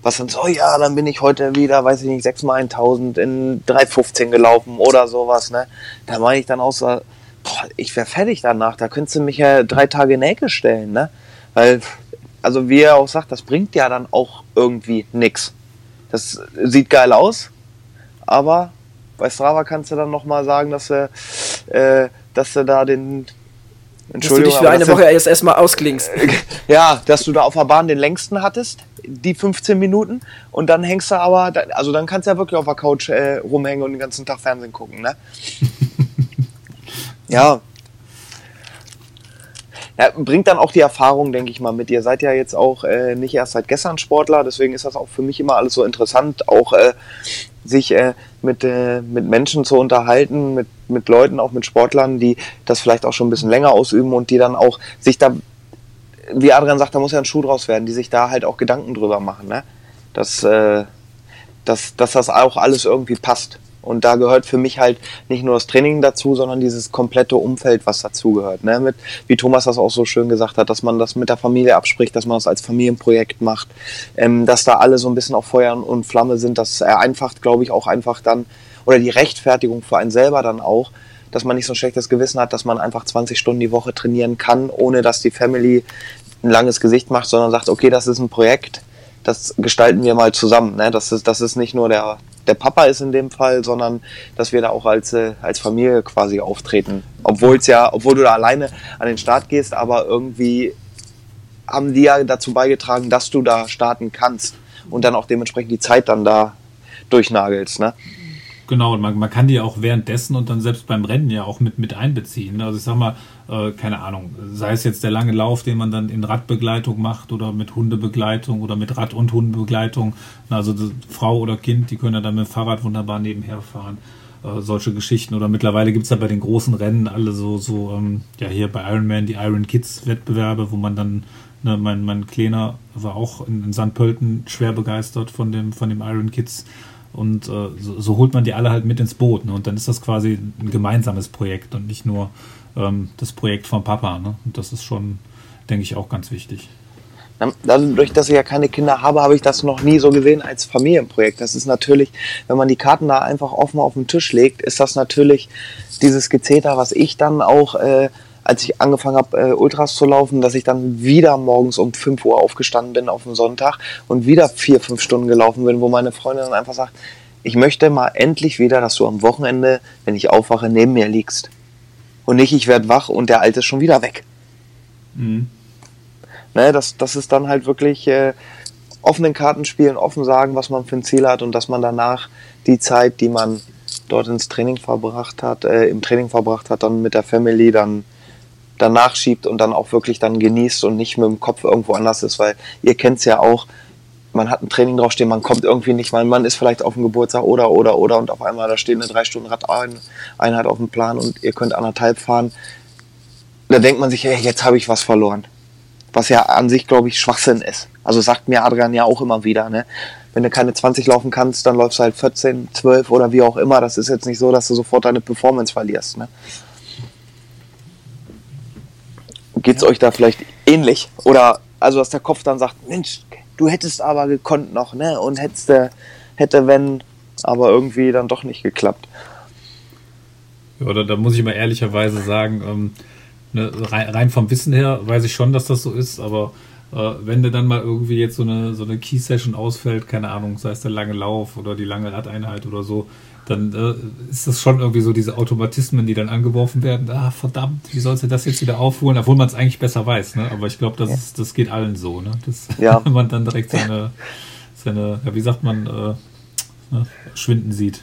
was dann so, ja, dann bin ich heute wieder, weiß ich nicht, 6 mal 1000 in 315 gelaufen oder sowas, ne? Da meine ich dann auch so, boah, ich wäre fertig danach, da könntest du mich ja drei Tage Nägel stellen, ne? Weil, also wie er auch sagt, das bringt ja dann auch irgendwie nix. Das sieht geil aus, aber bei Strava kannst du dann nochmal sagen, dass du, äh, dass du da den dass du dich für eine Woche erst erstmal ausklingst. Ja, dass du da auf der Bahn den längsten hattest, die 15 Minuten, und dann hängst du aber, also dann kannst du ja wirklich auf der Couch äh, rumhängen und den ganzen Tag Fernsehen gucken, ne? ja. Ja, bringt dann auch die Erfahrung, denke ich mal, mit. Ihr seid ja jetzt auch äh, nicht erst seit gestern Sportler, deswegen ist das auch für mich immer alles so interessant, auch äh, sich äh, mit, äh, mit Menschen zu unterhalten, mit, mit Leuten, auch mit Sportlern, die das vielleicht auch schon ein bisschen länger ausüben und die dann auch sich da, wie Adrian sagt, da muss ja ein Schuh draus werden, die sich da halt auch Gedanken drüber machen, ne? Dass, äh, dass, dass das auch alles irgendwie passt. Und da gehört für mich halt nicht nur das Training dazu, sondern dieses komplette Umfeld, was dazugehört. Ne? Mit, wie Thomas das auch so schön gesagt hat, dass man das mit der Familie abspricht, dass man das als Familienprojekt macht, ähm, dass da alle so ein bisschen auf Feuer und Flamme sind. Das vereinfacht, glaube ich, auch einfach dann, oder die Rechtfertigung für einen selber dann auch, dass man nicht so ein schlechtes Gewissen hat, dass man einfach 20 Stunden die Woche trainieren kann, ohne dass die Family ein langes Gesicht macht, sondern sagt, okay, das ist ein Projekt, das gestalten wir mal zusammen. Ne? Das, ist, das ist nicht nur der, der Papa ist in dem Fall, sondern dass wir da auch als, äh, als Familie quasi auftreten. Obwohl es ja, obwohl du da alleine an den Start gehst, aber irgendwie haben die ja dazu beigetragen, dass du da starten kannst und dann auch dementsprechend die Zeit dann da durchnagelst. Ne? Genau, und man, man kann die auch währenddessen und dann selbst beim Rennen ja auch mit, mit einbeziehen. Also ich sag mal, äh, keine Ahnung, sei es jetzt der lange Lauf, den man dann in Radbegleitung macht oder mit Hundebegleitung oder mit Rad- und Hundebegleitung. Also Frau oder Kind, die können ja dann mit dem Fahrrad wunderbar nebenher fahren. Äh, solche Geschichten. Oder mittlerweile gibt es ja bei den großen Rennen alle so, so ähm, ja hier bei Ironman die Iron Kids Wettbewerbe, wo man dann Ne, mein, mein Kleiner war auch in, in St. Pölten schwer begeistert von dem, von dem Iron Kids und äh, so, so, holt man die alle halt mit ins Boot. Ne? Und dann ist das quasi ein gemeinsames Projekt und nicht nur ähm, das Projekt vom Papa. Ne? Und das ist schon, denke ich, auch ganz wichtig. Dadurch, dass ich ja keine Kinder habe, habe ich das noch nie so gesehen als Familienprojekt. Das ist natürlich, wenn man die Karten da einfach offen auf den Tisch legt, ist das natürlich dieses Gezeter, was ich dann auch äh, als ich angefangen habe, äh, Ultras zu laufen, dass ich dann wieder morgens um 5 Uhr aufgestanden bin auf dem Sonntag und wieder vier, fünf Stunden gelaufen bin, wo meine Freundin dann einfach sagt, ich möchte mal endlich wieder, dass du am Wochenende, wenn ich aufwache, neben mir liegst. Und nicht, ich werde wach und der Alte ist schon wieder weg. Mhm. Ne, das, das ist dann halt wirklich äh, offenen Karten spielen, offen sagen, was man für ein Ziel hat und dass man danach die Zeit, die man dort ins Training verbracht hat, äh, im Training verbracht hat, dann mit der Family dann danach schiebt und dann auch wirklich dann genießt und nicht mit dem Kopf irgendwo anders ist, weil ihr kennt es ja auch, man hat ein Training draufstehen, man kommt irgendwie nicht, weil man ist vielleicht auf dem Geburtstag oder, oder, oder und auf einmal da steht eine drei Stunden Radeinheit auf dem Plan und ihr könnt anderthalb fahren. Da denkt man sich, hey, jetzt habe ich was verloren. Was ja an sich, glaube ich, Schwachsinn ist. Also sagt mir Adrian ja auch immer wieder, ne? Wenn du keine 20 laufen kannst, dann läufst du halt 14, 12 oder wie auch immer. Das ist jetzt nicht so, dass du sofort deine Performance verlierst, ne? Geht es ja. euch da vielleicht ähnlich? Oder also, dass der Kopf dann sagt, Mensch, du hättest aber gekonnt noch, ne? Und hättest, hätte, wenn, aber irgendwie dann doch nicht geklappt. Ja, da, da muss ich mal ehrlicherweise sagen, ähm, ne, rein, rein, vom Wissen her weiß ich schon, dass das so ist, aber äh, wenn dir dann mal irgendwie jetzt so eine, so eine Key-Session ausfällt, keine Ahnung, sei es der lange Lauf oder die lange Radeinheit oder so, dann äh, ist das schon irgendwie so diese Automatismen, die dann angeworfen werden. Ah, verdammt, wie sollst du das jetzt wieder aufholen, obwohl man es eigentlich besser weiß. Ne? Aber ich glaube, das, ja. das geht allen so. Ne? Das, ja. Wenn man dann direkt seine, seine ja, wie sagt man, äh, ne, schwinden sieht.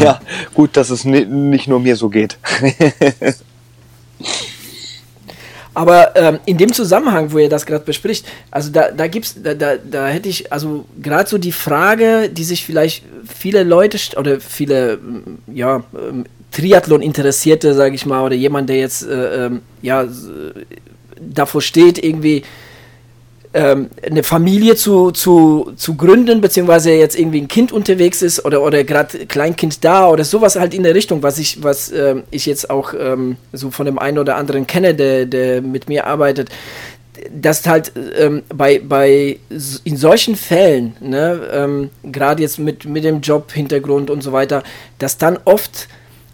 Ja, gut, dass es nicht nur mir so geht. Aber ähm, in dem Zusammenhang, wo ihr das gerade bespricht, also da, da gibt's, da, da, da hätte ich, also gerade so die Frage, die sich vielleicht viele Leute oder viele, ja, ähm, Triathlon-Interessierte, sage ich mal, oder jemand, der jetzt, äh, ähm, ja, davor steht, irgendwie ähm, eine Familie zu, zu, zu gründen, beziehungsweise jetzt irgendwie ein Kind unterwegs ist oder, oder gerade Kleinkind da oder sowas halt in der Richtung, was ich, was ähm, ich jetzt auch ähm, so von dem einen oder anderen kenne, der, der mit mir arbeitet, dass halt ähm, bei, bei in solchen Fällen, ne, ähm, gerade jetzt mit, mit dem Job-Hintergrund und so weiter, dass dann oft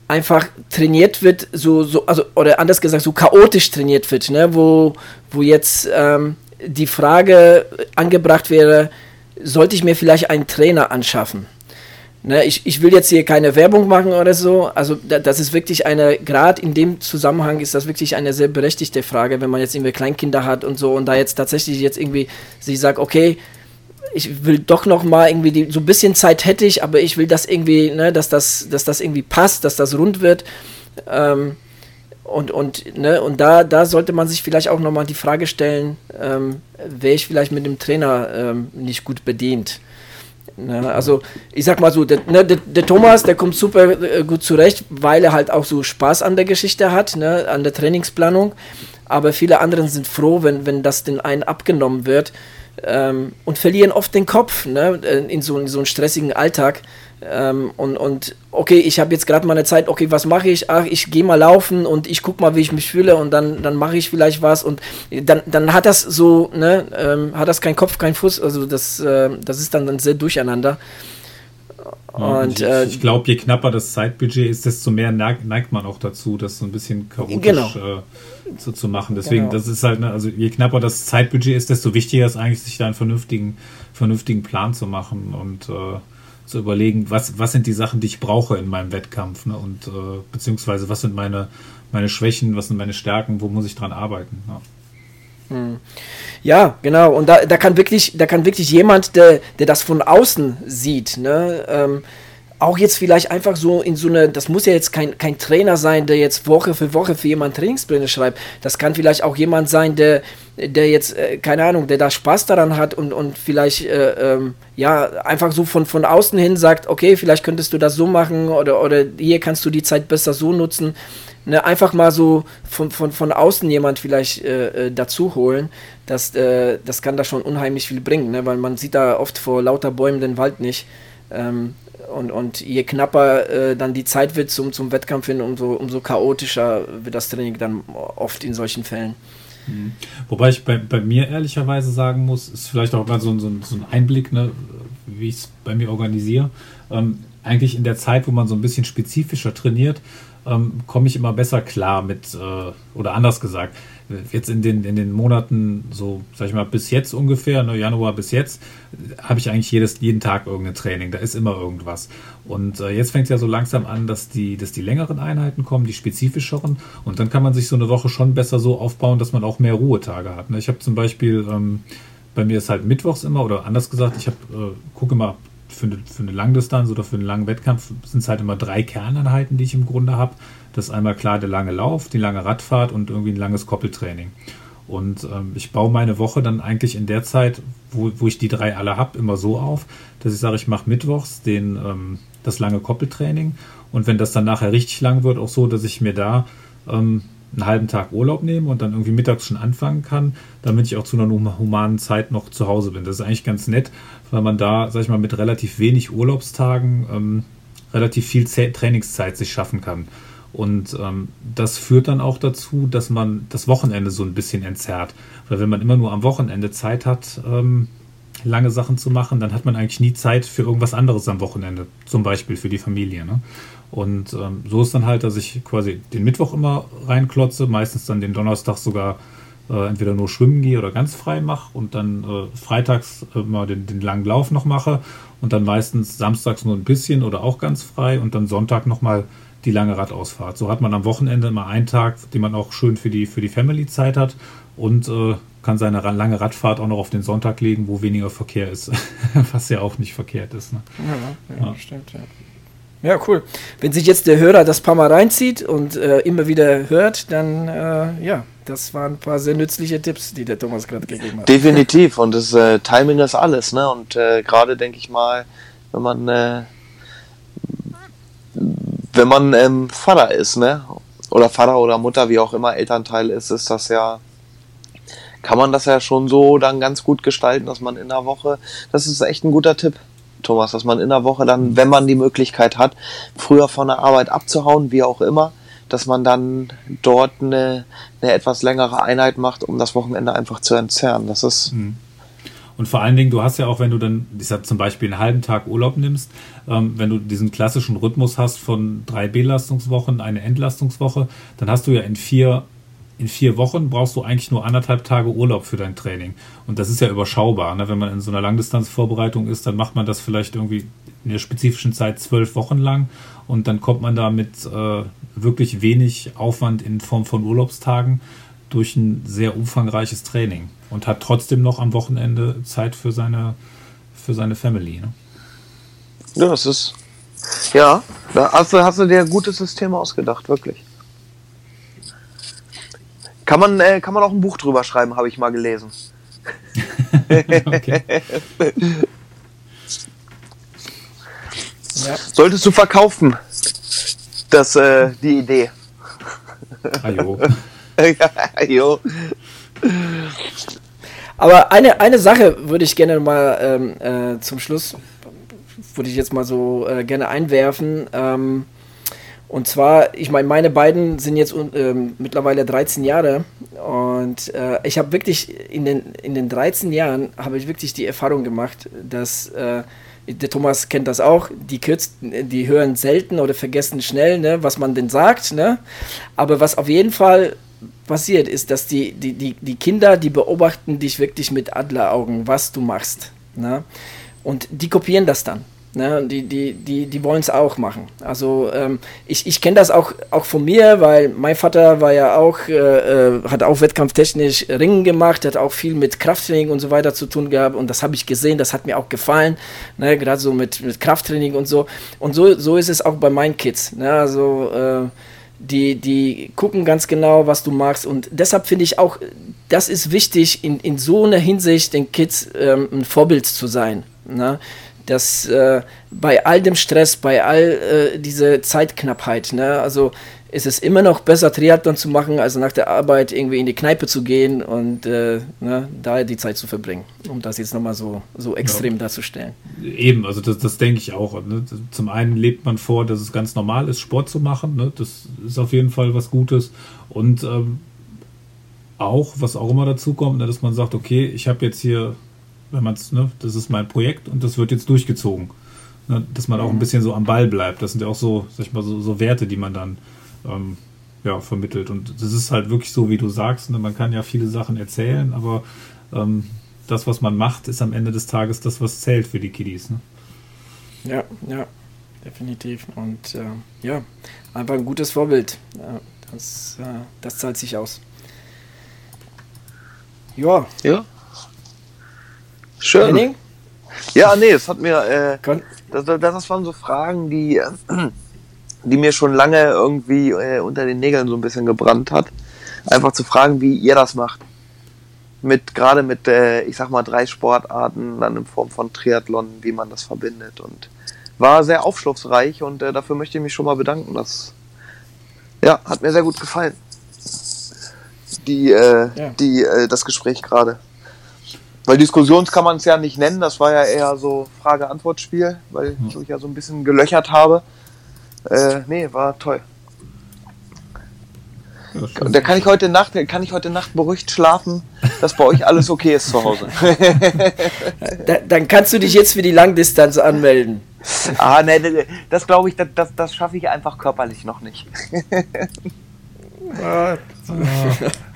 einfach trainiert wird, so, so, also, oder anders gesagt, so chaotisch trainiert wird, ne, wo, wo jetzt ähm, die Frage angebracht wäre, sollte ich mir vielleicht einen Trainer anschaffen? Ne, ich, ich will jetzt hier keine Werbung machen oder so. Also da, das ist wirklich eine, gerade in dem Zusammenhang ist das wirklich eine sehr berechtigte Frage, wenn man jetzt irgendwie Kleinkinder hat und so und da jetzt tatsächlich jetzt irgendwie sich sagt, okay, ich will doch noch mal irgendwie die, so ein bisschen Zeit hätte ich, aber ich will das irgendwie, ne, dass das, dass das irgendwie passt, dass das rund wird. Ähm, und, und, ne, und da, da sollte man sich vielleicht auch nochmal die Frage stellen, ähm, wäre ich vielleicht mit dem Trainer ähm, nicht gut bedient? Ne, also ich sag mal so, der, ne, der, der, Thomas, der kommt super äh, gut zurecht, weil er halt auch so Spaß an der Geschichte hat, ne, an der Trainingsplanung. Aber viele anderen sind froh, wenn, wenn das den einen abgenommen wird ähm, und verlieren oft den Kopf ne, in, so, in so einem stressigen Alltag. Ähm, und, und okay, ich habe jetzt gerade mal eine Zeit, okay, was mache ich? Ach, ich gehe mal laufen und ich gucke mal, wie ich mich fühle und dann, dann mache ich vielleicht was und dann, dann hat das so, ne, ähm, hat das kein Kopf, kein Fuß, also das, äh, das ist dann, dann sehr durcheinander. Und, ich, äh, ich glaube, je knapper das Zeitbudget ist, desto mehr neigt man auch dazu, das so ein bisschen chaotisch genau. äh, zu, zu machen. Deswegen, genau. das ist halt, ne, also je knapper das Zeitbudget ist, desto wichtiger ist eigentlich, sich da einen vernünftigen, vernünftigen Plan zu machen und äh, zu überlegen, was, was sind die Sachen, die ich brauche in meinem Wettkampf, ne? Und äh, beziehungsweise was sind meine, meine Schwächen, was sind meine Stärken, wo muss ich dran arbeiten. Ja. Hm. Ja, genau. Und da, da kann wirklich, da kann wirklich jemand, der, der das von außen sieht, ne, ähm, auch jetzt vielleicht einfach so in so eine, das muss ja jetzt kein, kein Trainer sein, der jetzt Woche für Woche für jemanden Trainingspläne schreibt. Das kann vielleicht auch jemand sein, der, der jetzt, äh, keine Ahnung, der da Spaß daran hat und, und vielleicht, äh, ähm, ja, einfach so von, von außen hin sagt, okay, vielleicht könntest du das so machen oder, oder hier kannst du die Zeit besser so nutzen ne, einfach mal so von, von, von außen jemand vielleicht äh, äh, dazu holen, das, äh, das kann da schon unheimlich viel bringen, ne, weil man sieht da oft vor lauter Bäumen den Wald nicht. Ähm, und, und je knapper äh, dann die Zeit wird zum, zum Wettkampf hin, umso, umso chaotischer wird das Training dann oft in solchen Fällen. Mhm. Wobei ich bei, bei mir ehrlicherweise sagen muss, ist vielleicht auch mal so, so, so ein Einblick, ne, wie ich es bei mir organisiere. Ähm, eigentlich in der Zeit, wo man so ein bisschen spezifischer trainiert, ähm, komme ich immer besser klar mit, äh, oder anders gesagt, jetzt in den, in den Monaten, so, sag ich mal, bis jetzt ungefähr, ne, Januar bis jetzt, habe ich eigentlich jedes, jeden Tag irgendein Training. Da ist immer irgendwas. Und äh, jetzt fängt es ja so langsam an, dass die, dass die längeren Einheiten kommen, die spezifischeren. Und dann kann man sich so eine Woche schon besser so aufbauen, dass man auch mehr Ruhetage hat. Ne? Ich habe zum Beispiel, ähm, bei mir ist halt Mittwochs immer, oder anders gesagt, ich habe, äh, gucke mal für eine, für eine Langdistanz oder für einen langen Wettkampf sind es halt immer drei Kerneinheiten, die ich im Grunde habe. Das ist einmal klar der lange Lauf, die lange Radfahrt und irgendwie ein langes Koppeltraining. Und ähm, ich baue meine Woche dann eigentlich in der Zeit, wo, wo ich die drei alle habe, immer so auf, dass ich sage, ich mache mittwochs den, ähm, das lange Koppeltraining. Und wenn das dann nachher richtig lang wird, auch so, dass ich mir da ähm, einen halben Tag Urlaub nehme und dann irgendwie mittags schon anfangen kann, damit ich auch zu einer humanen Zeit noch zu Hause bin. Das ist eigentlich ganz nett, weil man da, sag ich mal, mit relativ wenig Urlaubstagen ähm, relativ viel Trainingszeit sich schaffen kann. Und ähm, das führt dann auch dazu, dass man das Wochenende so ein bisschen entzerrt. Weil wenn man immer nur am Wochenende Zeit hat, ähm, lange Sachen zu machen, dann hat man eigentlich nie Zeit für irgendwas anderes am Wochenende. Zum Beispiel für die Familie. Ne? Und ähm, so ist dann halt, dass ich quasi den Mittwoch immer reinklotze, meistens dann den Donnerstag sogar äh, entweder nur schwimmen gehe oder ganz frei mache und dann äh, freitags immer den, den langen Lauf noch mache und dann meistens samstags nur ein bisschen oder auch ganz frei und dann Sonntag nochmal die lange Radausfahrt. So hat man am Wochenende immer einen Tag, den man auch schön für die, für die Family-Zeit hat und äh, kann seine lange Radfahrt auch noch auf den Sonntag legen, wo weniger Verkehr ist, was ja auch nicht verkehrt ist. Ne? Ja, ja, ja, stimmt, ja. Ja, cool. Wenn sich jetzt der Hörer das paar Mal reinzieht und äh, immer wieder hört, dann äh, ja, das waren ein paar sehr nützliche Tipps, die der Thomas gerade gegeben hat. Definitiv. Und das äh, Timing ist alles, ne? Und äh, gerade denke ich mal, wenn man äh, wenn man ähm, Vater ist, ne? Oder Vater oder Mutter, wie auch immer Elternteil ist, ist das ja kann man das ja schon so dann ganz gut gestalten, dass man in der Woche, das ist echt ein guter Tipp. Thomas, dass man in der Woche dann, wenn man die Möglichkeit hat, früher von der Arbeit abzuhauen, wie auch immer, dass man dann dort eine, eine etwas längere Einheit macht, um das Wochenende einfach zu entzerren. Das ist. Mhm. Und vor allen Dingen, du hast ja auch, wenn du dann ich sag, zum Beispiel einen halben Tag Urlaub nimmst, ähm, wenn du diesen klassischen Rhythmus hast von drei Belastungswochen, eine Entlastungswoche, dann hast du ja in vier in vier Wochen brauchst du eigentlich nur anderthalb Tage Urlaub für dein Training. Und das ist ja überschaubar. Ne? Wenn man in so einer Langdistanzvorbereitung ist, dann macht man das vielleicht irgendwie in der spezifischen Zeit zwölf Wochen lang und dann kommt man da mit äh, wirklich wenig Aufwand in Form von Urlaubstagen durch ein sehr umfangreiches Training und hat trotzdem noch am Wochenende Zeit für seine, für seine Family. Ne? Ja, das ist. Ja, da hast du, hast du dir ein gutes System ausgedacht, wirklich. Kann man, äh, kann man auch ein Buch drüber schreiben, habe ich mal gelesen. ja. Solltest du verkaufen, das, äh, die Idee. Ajo. Ajo. Aber eine, eine Sache würde ich gerne mal ähm, äh, zum Schluss, würde ich jetzt mal so äh, gerne einwerfen. Ähm, und zwar, ich meine, meine beiden sind jetzt ähm, mittlerweile 13 Jahre und äh, ich habe wirklich in den, in den 13 Jahren habe ich wirklich die Erfahrung gemacht, dass, äh, der Thomas kennt das auch, die Kids, die hören selten oder vergessen schnell, ne, was man denn sagt, ne? Aber was auf jeden Fall passiert, ist, dass die, die, die, die Kinder, die beobachten dich wirklich mit Adleraugen, was du machst. Ne? Und die kopieren das dann. Ne, die, die, die, die wollen es auch machen. Also ähm, ich, ich kenne das auch, auch von mir, weil mein Vater war ja auch, äh, äh, hat auch wettkampftechnisch Ringen gemacht, hat auch viel mit Krafttraining und so weiter zu tun gehabt und das habe ich gesehen, das hat mir auch gefallen, ne, gerade so mit, mit Krafttraining und so. Und so, so ist es auch bei meinen Kids. Ne, also äh, die, die gucken ganz genau, was du magst und deshalb finde ich auch, das ist wichtig, in, in so einer Hinsicht den Kids ähm, ein Vorbild zu sein. Ne? Dass äh, bei all dem Stress, bei all äh, dieser Zeitknappheit, ne, also ist es immer noch besser, Triathlon zu machen, als nach der Arbeit irgendwie in die Kneipe zu gehen und äh, ne, da die Zeit zu verbringen, um das jetzt nochmal so, so extrem ja. darzustellen. Eben, also das, das denke ich auch. Ne? Zum einen lebt man vor, dass es ganz normal ist, Sport zu machen. Ne? Das ist auf jeden Fall was Gutes. Und ähm, auch, was auch immer dazu kommt, ne, dass man sagt, okay, ich habe jetzt hier wenn man es, ne, das ist mein Projekt und das wird jetzt durchgezogen. Ne, dass man auch ein mhm. bisschen so am Ball bleibt. Das sind ja auch so, sag ich mal, so, so Werte, die man dann ähm, ja, vermittelt. Und das ist halt wirklich so, wie du sagst. Ne, man kann ja viele Sachen erzählen, aber ähm, das, was man macht, ist am Ende des Tages das, was zählt für die Kiddies. Ne? Ja, ja, definitiv. Und äh, ja, einfach ein gutes Vorbild. Das, äh, das zahlt sich aus. Ja. Ja, Schön. Henning? Ja, nee, es hat mir, äh, das, das, waren so Fragen, die, äh, die mir schon lange irgendwie äh, unter den Nägeln so ein bisschen gebrannt hat. Einfach zu fragen, wie ihr das macht. Mit, gerade mit, äh, ich sag mal, drei Sportarten, dann in Form von Triathlon, wie man das verbindet und war sehr aufschlussreich und äh, dafür möchte ich mich schon mal bedanken. Das, ja, hat mir sehr gut gefallen. Die, äh, ja. die, äh, das Gespräch gerade. Weil Diskussions kann man es ja nicht nennen, das war ja eher so Frage-Antwort-Spiel, weil hm. ich euch ja so ein bisschen gelöchert habe. Äh, nee, war toll. Ja, da kann ich heute Nacht, kann ich heute Nacht beruhigt schlafen, dass bei euch alles okay ist zu Hause. da, dann kannst du dich jetzt für die Langdistanz anmelden. Ah, nee, das glaube ich, das, das, das schaffe ich einfach körperlich noch nicht. ah.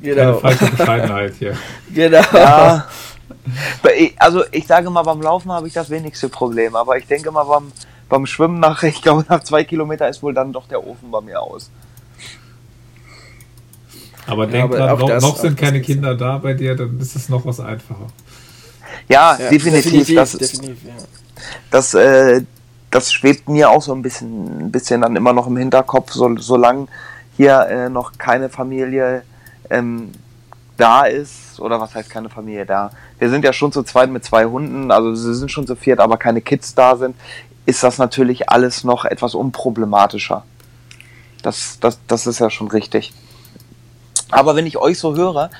Genau. Keine falsche Bescheidenheit hier. genau. Ja. Also ich sage mal, beim Laufen habe ich das wenigste Problem, aber ich denke mal beim, beim Schwimmen nach, ich glaube nach zwei Kilometern ist wohl dann doch der Ofen bei mir aus. Aber denk ja, dran, noch, das, noch sind keine Kinder da bei dir, dann ist es noch was einfacher. Ja, ja definitiv. definitiv. Das, definitiv, ja. das, äh, das schwebt mir auch so ein bisschen, ein bisschen dann immer noch im Hinterkopf, so, solange hier äh, noch keine Familie ähm, da ist, oder was heißt keine Familie da? Wir sind ja schon zu zweit mit zwei Hunden, also sie sind schon zu viert, aber keine Kids da sind, ist das natürlich alles noch etwas unproblematischer. Das, das, das ist ja schon richtig. Aber wenn ich euch so höre,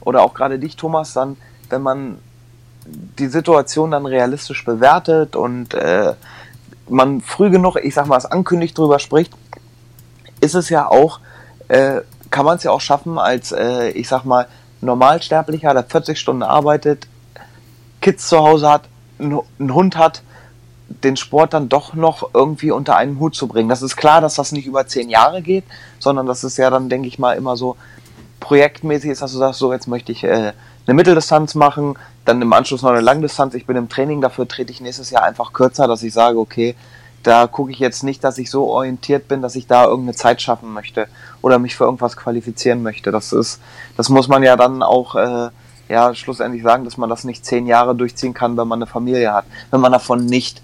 oder auch gerade dich, Thomas, dann, wenn man die Situation dann realistisch bewertet und äh, man früh genug, ich sag mal, es ankündigt drüber spricht, ist es ja auch äh, kann man es ja auch schaffen, als, äh, ich sag mal, Normalsterblicher, der 40 Stunden arbeitet, Kids zu Hause hat, einen Hund hat, den Sport dann doch noch irgendwie unter einen Hut zu bringen. Das ist klar, dass das nicht über zehn Jahre geht, sondern das ist ja dann, denke ich mal, immer so projektmäßig ist, dass du sagst, so jetzt möchte ich äh, eine Mitteldistanz machen, dann im Anschluss noch eine Langdistanz. Ich bin im Training, dafür trete ich nächstes Jahr einfach kürzer, dass ich sage, okay, da gucke ich jetzt nicht, dass ich so orientiert bin, dass ich da irgendeine Zeit schaffen möchte oder mich für irgendwas qualifizieren möchte. Das ist, das muss man ja dann auch äh, ja schlussendlich sagen, dass man das nicht zehn Jahre durchziehen kann, wenn man eine Familie hat. Wenn man davon nicht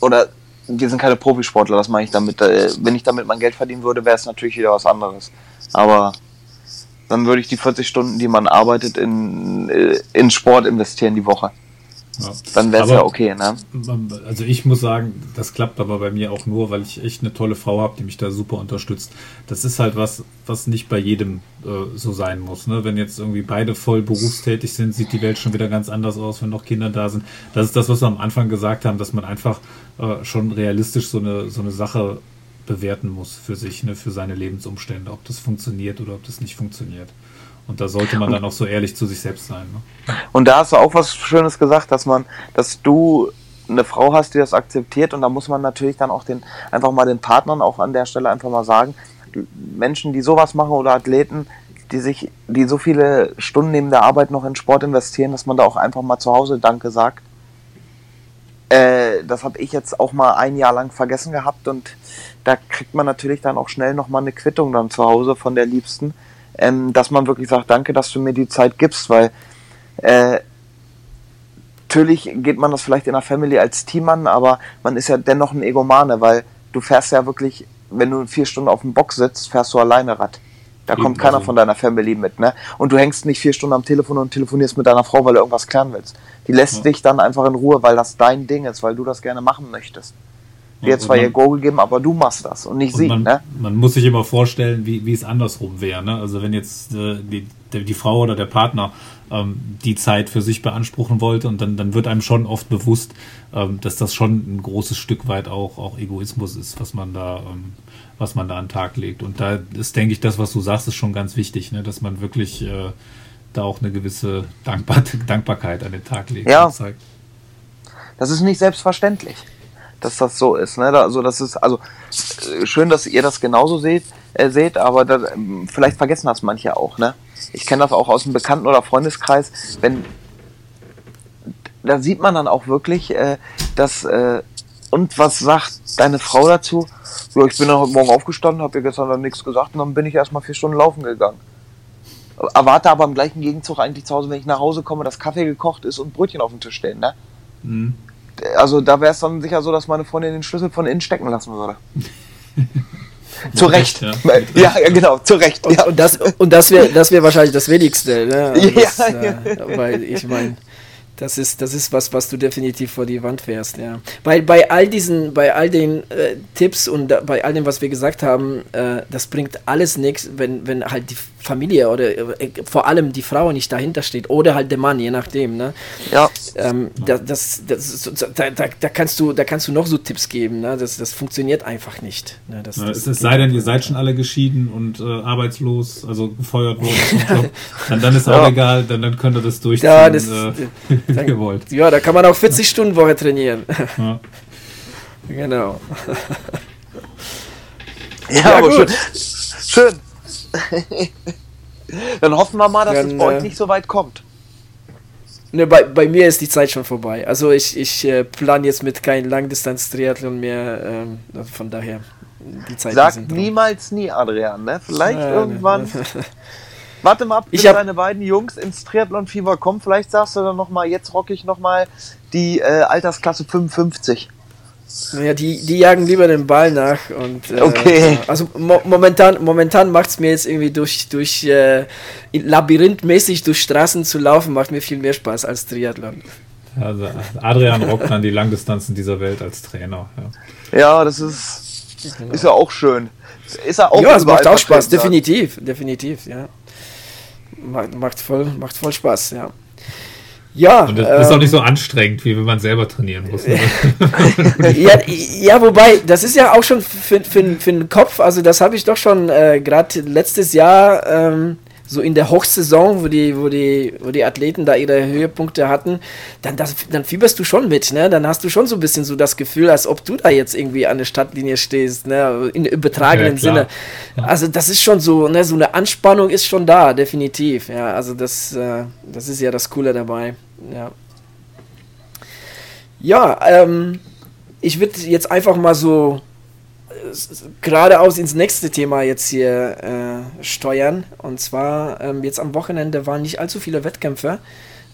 oder wir sind keine Profisportler, das meine ich damit. Äh, wenn ich damit mein Geld verdienen würde, wäre es natürlich wieder was anderes. Aber dann würde ich die 40 Stunden, die man arbeitet, in, äh, in Sport investieren die Woche. Ja. Dann wäre es ja okay, ne? Also ich muss sagen, das klappt aber bei mir auch nur, weil ich echt eine tolle Frau habe, die mich da super unterstützt. Das ist halt was, was nicht bei jedem äh, so sein muss. Ne? Wenn jetzt irgendwie beide voll berufstätig sind, sieht die Welt schon wieder ganz anders aus, wenn noch Kinder da sind. Das ist das, was wir am Anfang gesagt haben, dass man einfach äh, schon realistisch so eine, so eine Sache bewerten muss für sich, ne, für seine Lebensumstände, ob das funktioniert oder ob das nicht funktioniert. Und da sollte man dann auch so ehrlich zu sich selbst sein. Ne? Und da hast du auch was Schönes gesagt, dass man, dass du eine Frau hast, die das akzeptiert und da muss man natürlich dann auch den, einfach mal den Partnern auch an der Stelle einfach mal sagen, Menschen, die sowas machen oder Athleten, die sich, die so viele Stunden neben der Arbeit noch in Sport investieren, dass man da auch einfach mal zu Hause Danke sagt. Äh, das habe ich jetzt auch mal ein Jahr lang vergessen gehabt und da kriegt man natürlich dann auch schnell nochmal eine Quittung dann zu Hause von der Liebsten, ähm, dass man wirklich sagt, danke, dass du mir die Zeit gibst, weil äh, natürlich geht man das vielleicht in der Family als Team an, aber man ist ja dennoch ein Egomane, weil du fährst ja wirklich, wenn du vier Stunden auf dem Box sitzt, fährst du alleine Rad. Da Eben kommt keiner also. von deiner Family mit, ne? Und du hängst nicht vier Stunden am Telefon und telefonierst mit deiner Frau, weil du irgendwas klären willst. Die lässt ja. dich dann einfach in Ruhe, weil das dein Ding ist, weil du das gerne machen möchtest. Die hat zwar ihr Go gegeben, aber du machst das und nicht und sie. Man, ne? man muss sich immer vorstellen, wie, wie es andersrum wäre. Ne? Also wenn jetzt äh, die, die Frau oder der Partner ähm, die Zeit für sich beanspruchen wollte und dann, dann wird einem schon oft bewusst, ähm, dass das schon ein großes Stück weit auch, auch Egoismus ist, was man da, ähm, was man da an den Tag legt. Und da ist, denke ich, das, was du sagst, ist schon ganz wichtig, ne? dass man wirklich äh, da auch eine gewisse Dankbar Dankbarkeit an den Tag legt. Ja. Das ist nicht selbstverständlich dass das so ist. Ne? Also das ist also äh, schön, dass ihr das genauso seht, äh, seht aber da, vielleicht vergessen das manche auch. Ne? Ich kenne das auch aus dem Bekannten- oder Freundeskreis, wenn da sieht man dann auch wirklich, äh, dass äh, und was sagt deine Frau dazu? So, ich bin dann heute Morgen aufgestanden, habe ihr gestern dann nichts gesagt und dann bin ich erstmal vier Stunden laufen gegangen. Erwarte aber im gleichen Gegenzug eigentlich zu Hause, wenn ich nach Hause komme, dass Kaffee gekocht ist und Brötchen auf dem Tisch stehen. Ne? Mhm also da wäre es dann sicher so, dass meine Freundin den Schlüssel von innen stecken lassen würde. zu Recht. Ja. ja. genau, zu Recht. Und, ja. und das, und das wäre das wär wahrscheinlich das Wenigste. Ne? Das, ja, äh, weil ich meine, das ist, das ist was, was du definitiv vor die Wand fährst, ja. Weil bei all diesen, bei all den äh, Tipps und da, bei all dem, was wir gesagt haben, äh, das bringt alles nichts, wenn, wenn halt die Familie oder äh, vor allem die Frau nicht dahinter steht oder halt der Mann, je nachdem, ne? Ja. Ähm, das, das, das, da, da, da, kannst du, da kannst du noch so Tipps geben, ne? Das, das funktioniert einfach nicht. Ne? Das, ja, es sei denn, ihr seid schon alle geschieden und äh, arbeitslos, also gefeuert worden, dann, dann ist auch ja. egal, dann, dann könnt ihr das durchziehen. Ja, das, äh, dann, gewollt. Ja, da kann man auch 40 Stunden Woche trainieren. Ja. genau. Ja, ja aber gut. schön. schön. Dann hoffen wir mal, dass Dann, es bei euch äh, nicht so weit kommt. Ne, bei, bei mir ist die Zeit schon vorbei. Also ich, ich äh, plane jetzt mit keinem Langdistanz-Triathlon mehr. Ähm, von daher, die Zeit Sag niemals nie, Adrian. Ne? Vielleicht ja, irgendwann. Ne. Warte mal ab, bis deine beiden Jungs ins Triathlon-Fieber kommen. Vielleicht sagst du dann nochmal, jetzt rocke ich nochmal die äh, Altersklasse 55. Ja, die, die jagen lieber den Ball nach. Und, äh, okay. Also mo momentan, momentan macht es mir jetzt irgendwie durch, durch äh, labyrinthmäßig durch Straßen zu laufen, macht mir viel mehr Spaß als Triathlon. Also Adrian rockt dann die Langdistanzen dieser Welt als Trainer. Ja, ja das ist, genau. ist ja auch schön. Ist ja auch ja, es macht auch Spaß, definitiv, definitiv, ja macht, macht, voll, macht voll Spaß, ja. Ja. Und das ähm, ist auch nicht so anstrengend, wie wenn man selber trainieren muss. Ne? ja, ja, wobei, das ist ja auch schon für, für, für den Kopf, also das habe ich doch schon äh, gerade letztes Jahr ähm, so in der Hochsaison, wo die, wo die, wo die Athleten da ihre Höhepunkte hatten, dann, das, dann fieberst du schon mit, ne? Dann hast du schon so ein bisschen so das Gefühl, als ob du da jetzt irgendwie an der Stadtlinie stehst, ne? In übertragenen ja, Sinne. Also das ist schon so, ne? So eine Anspannung ist schon da, definitiv. Ja, also das, äh, das ist ja das Coole dabei. Ja. Ja, ähm, ich würde jetzt einfach mal so geradeaus ins nächste Thema jetzt hier äh, steuern. Und zwar, ähm, jetzt am Wochenende waren nicht allzu viele Wettkämpfe.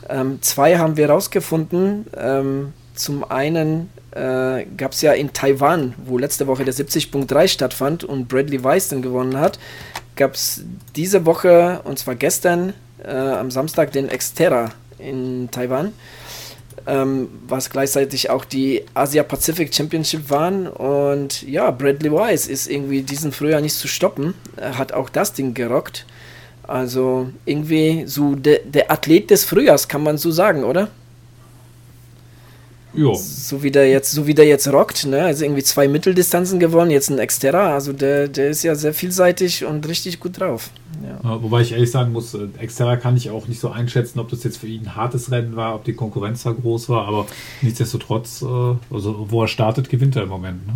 Ähm, zwei haben wir rausgefunden. Ähm, zum einen äh, gab es ja in Taiwan, wo letzte Woche der 70.3 stattfand und Bradley Weiss dann gewonnen hat, gab es diese Woche, und zwar gestern, äh, am Samstag, den Xterra in Taiwan ähm, was gleichzeitig auch die Asia Pacific Championship waren. Und ja, Bradley Wise ist irgendwie diesen Frühjahr nicht zu stoppen. Er hat auch das Ding gerockt. Also irgendwie so de, der Athlet des Frühjahrs, kann man so sagen, oder? Jo. So wie der jetzt, so wie der jetzt rockt, ne? Also irgendwie zwei Mitteldistanzen gewonnen, jetzt ein Exterra. Also der, der ist ja sehr vielseitig und richtig gut drauf. Ja. Wobei ich ehrlich sagen muss, äh, Exterra kann ich auch nicht so einschätzen, ob das jetzt für ihn ein hartes Rennen war, ob die Konkurrenz da groß war, aber nichtsdestotrotz, äh, also wo er startet, gewinnt er im Moment. Ne?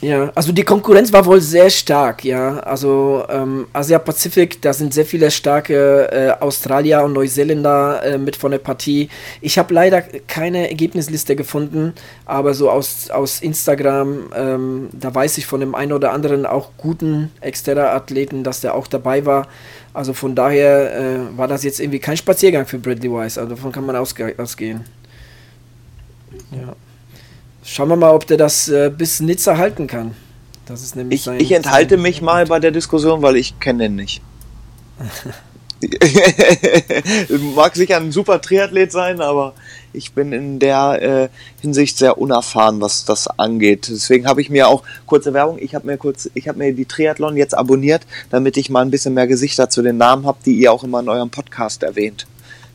Ja, also die Konkurrenz war wohl sehr stark, ja. Also ähm, Asia-Pazifik, da sind sehr viele starke äh, Australier und Neuseeländer äh, mit von der Partie. Ich habe leider keine Ergebnisliste gefunden, aber so aus, aus Instagram, ähm, da weiß ich von dem einen oder anderen auch guten Exterra-Athleten, dass der auch dabei war. Also von daher äh, war das jetzt irgendwie kein Spaziergang für Bradley Wise. Also davon kann man ausge ausgehen. Ja. Schauen wir mal, ob der das äh, bis Nizza halten kann. Das ist nämlich ich, sein, ich enthalte sein mich mal bei der Diskussion, weil ich kenne den nicht. Mag sicher ein super Triathlet sein, aber ich bin in der äh, Hinsicht sehr unerfahren, was das angeht. Deswegen habe ich mir auch kurze Werbung. Ich habe mir kurz, ich habe mir die Triathlon jetzt abonniert, damit ich mal ein bisschen mehr Gesichter zu den Namen habe, die ihr auch immer in eurem Podcast erwähnt.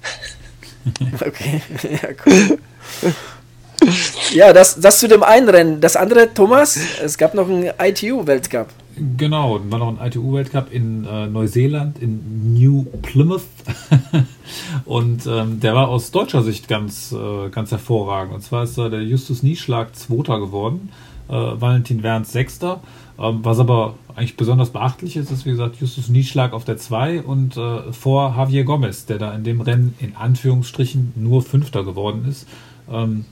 okay, ja cool. Ja, das, das zu dem einen Rennen. Das andere, Thomas, es gab noch einen ITU-Weltcup. Genau, war noch ein ITU-Weltcup in äh, Neuseeland, in New Plymouth. und ähm, der war aus deutscher Sicht ganz, äh, ganz hervorragend. Und zwar ist da der Justus Nieschlag Zweiter geworden, äh, Valentin Werns Sechster. Ähm, was aber eigentlich besonders beachtlich ist, ist wie gesagt Justus Nieschlag auf der 2 und äh, vor Javier Gomez, der da in dem Rennen in Anführungsstrichen nur Fünfter geworden ist. Ähm,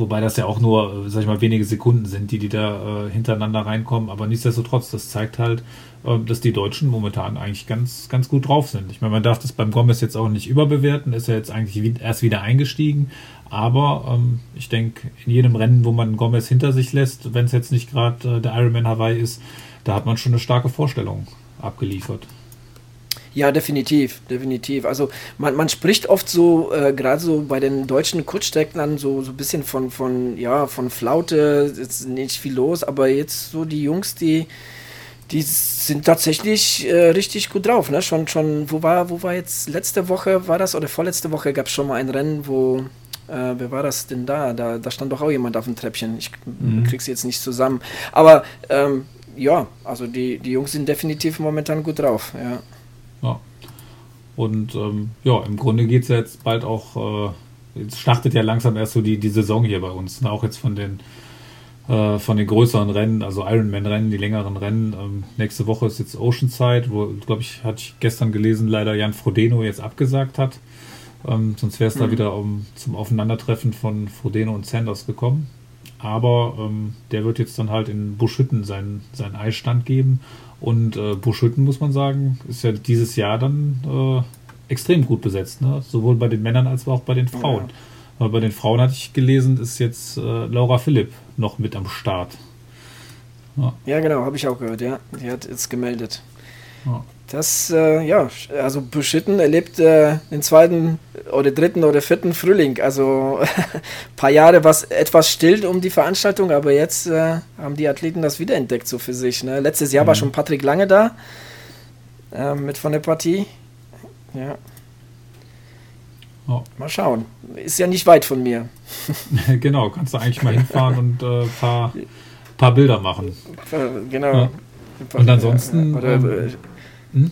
Wobei das ja auch nur, äh, sag ich mal, wenige Sekunden sind, die, die da äh, hintereinander reinkommen. Aber nichtsdestotrotz, das zeigt halt, äh, dass die Deutschen momentan eigentlich ganz, ganz gut drauf sind. Ich meine, man darf das beim Gomez jetzt auch nicht überbewerten, ist ja jetzt eigentlich erst wieder eingestiegen. Aber ähm, ich denke, in jedem Rennen, wo man Gomez hinter sich lässt, wenn es jetzt nicht gerade äh, der Ironman Hawaii ist, da hat man schon eine starke Vorstellung abgeliefert. Ja, definitiv, definitiv. Also man, man spricht oft so, äh, gerade so bei den deutschen Kurzstrecklern so, so ein bisschen von, von, ja, von Flaute, ist nicht viel los, aber jetzt so die Jungs, die, die sind tatsächlich äh, richtig gut drauf. Ne? Schon, schon, wo war, wo war jetzt letzte Woche war das oder vorletzte Woche gab es schon mal ein Rennen, wo, äh, wer war das denn da? da? Da stand doch auch jemand auf dem Treppchen. Ich mhm. krieg's jetzt nicht zusammen. Aber ähm, ja, also die, die Jungs sind definitiv momentan gut drauf, ja. Ja. Und ähm, ja, im Grunde geht es ja jetzt bald auch, äh, jetzt startet ja langsam erst so die, die Saison hier bei uns. Ne? Auch jetzt von den äh, von den größeren Rennen, also Ironman-Rennen, die längeren Rennen. Ähm, nächste Woche ist jetzt Oceanside, wo, glaube ich, hatte ich gestern gelesen, leider Jan Frodeno jetzt abgesagt hat. Ähm, sonst wäre es mhm. da wieder um, zum Aufeinandertreffen von Frodeno und Sanders gekommen. Aber ähm, der wird jetzt dann halt in Buschhütten seinen, seinen Eisstand geben und äh, Buschhütten, muss man sagen, ist ja dieses Jahr dann äh, extrem gut besetzt. Ne? Sowohl bei den Männern als auch bei den Frauen. Ja. Aber bei den Frauen hatte ich gelesen, ist jetzt äh, Laura Philipp noch mit am Start. Ja, ja genau, habe ich auch gehört, ja. Die hat jetzt gemeldet. Ja. Das, äh, ja, also Buschitten erlebt äh, den zweiten oder dritten oder vierten Frühling. Also ein paar Jahre war es etwas still um die Veranstaltung, aber jetzt äh, haben die Athleten das wiederentdeckt so für sich. Ne? Letztes Jahr mhm. war schon Patrick Lange da äh, mit von der Partie. Ja. Oh. Mal schauen. Ist ja nicht weit von mir. genau, kannst du eigentlich mal hinfahren und ein äh, paar, paar Bilder machen. Genau. Ja. Und ansonsten. Oder, ähm, hm?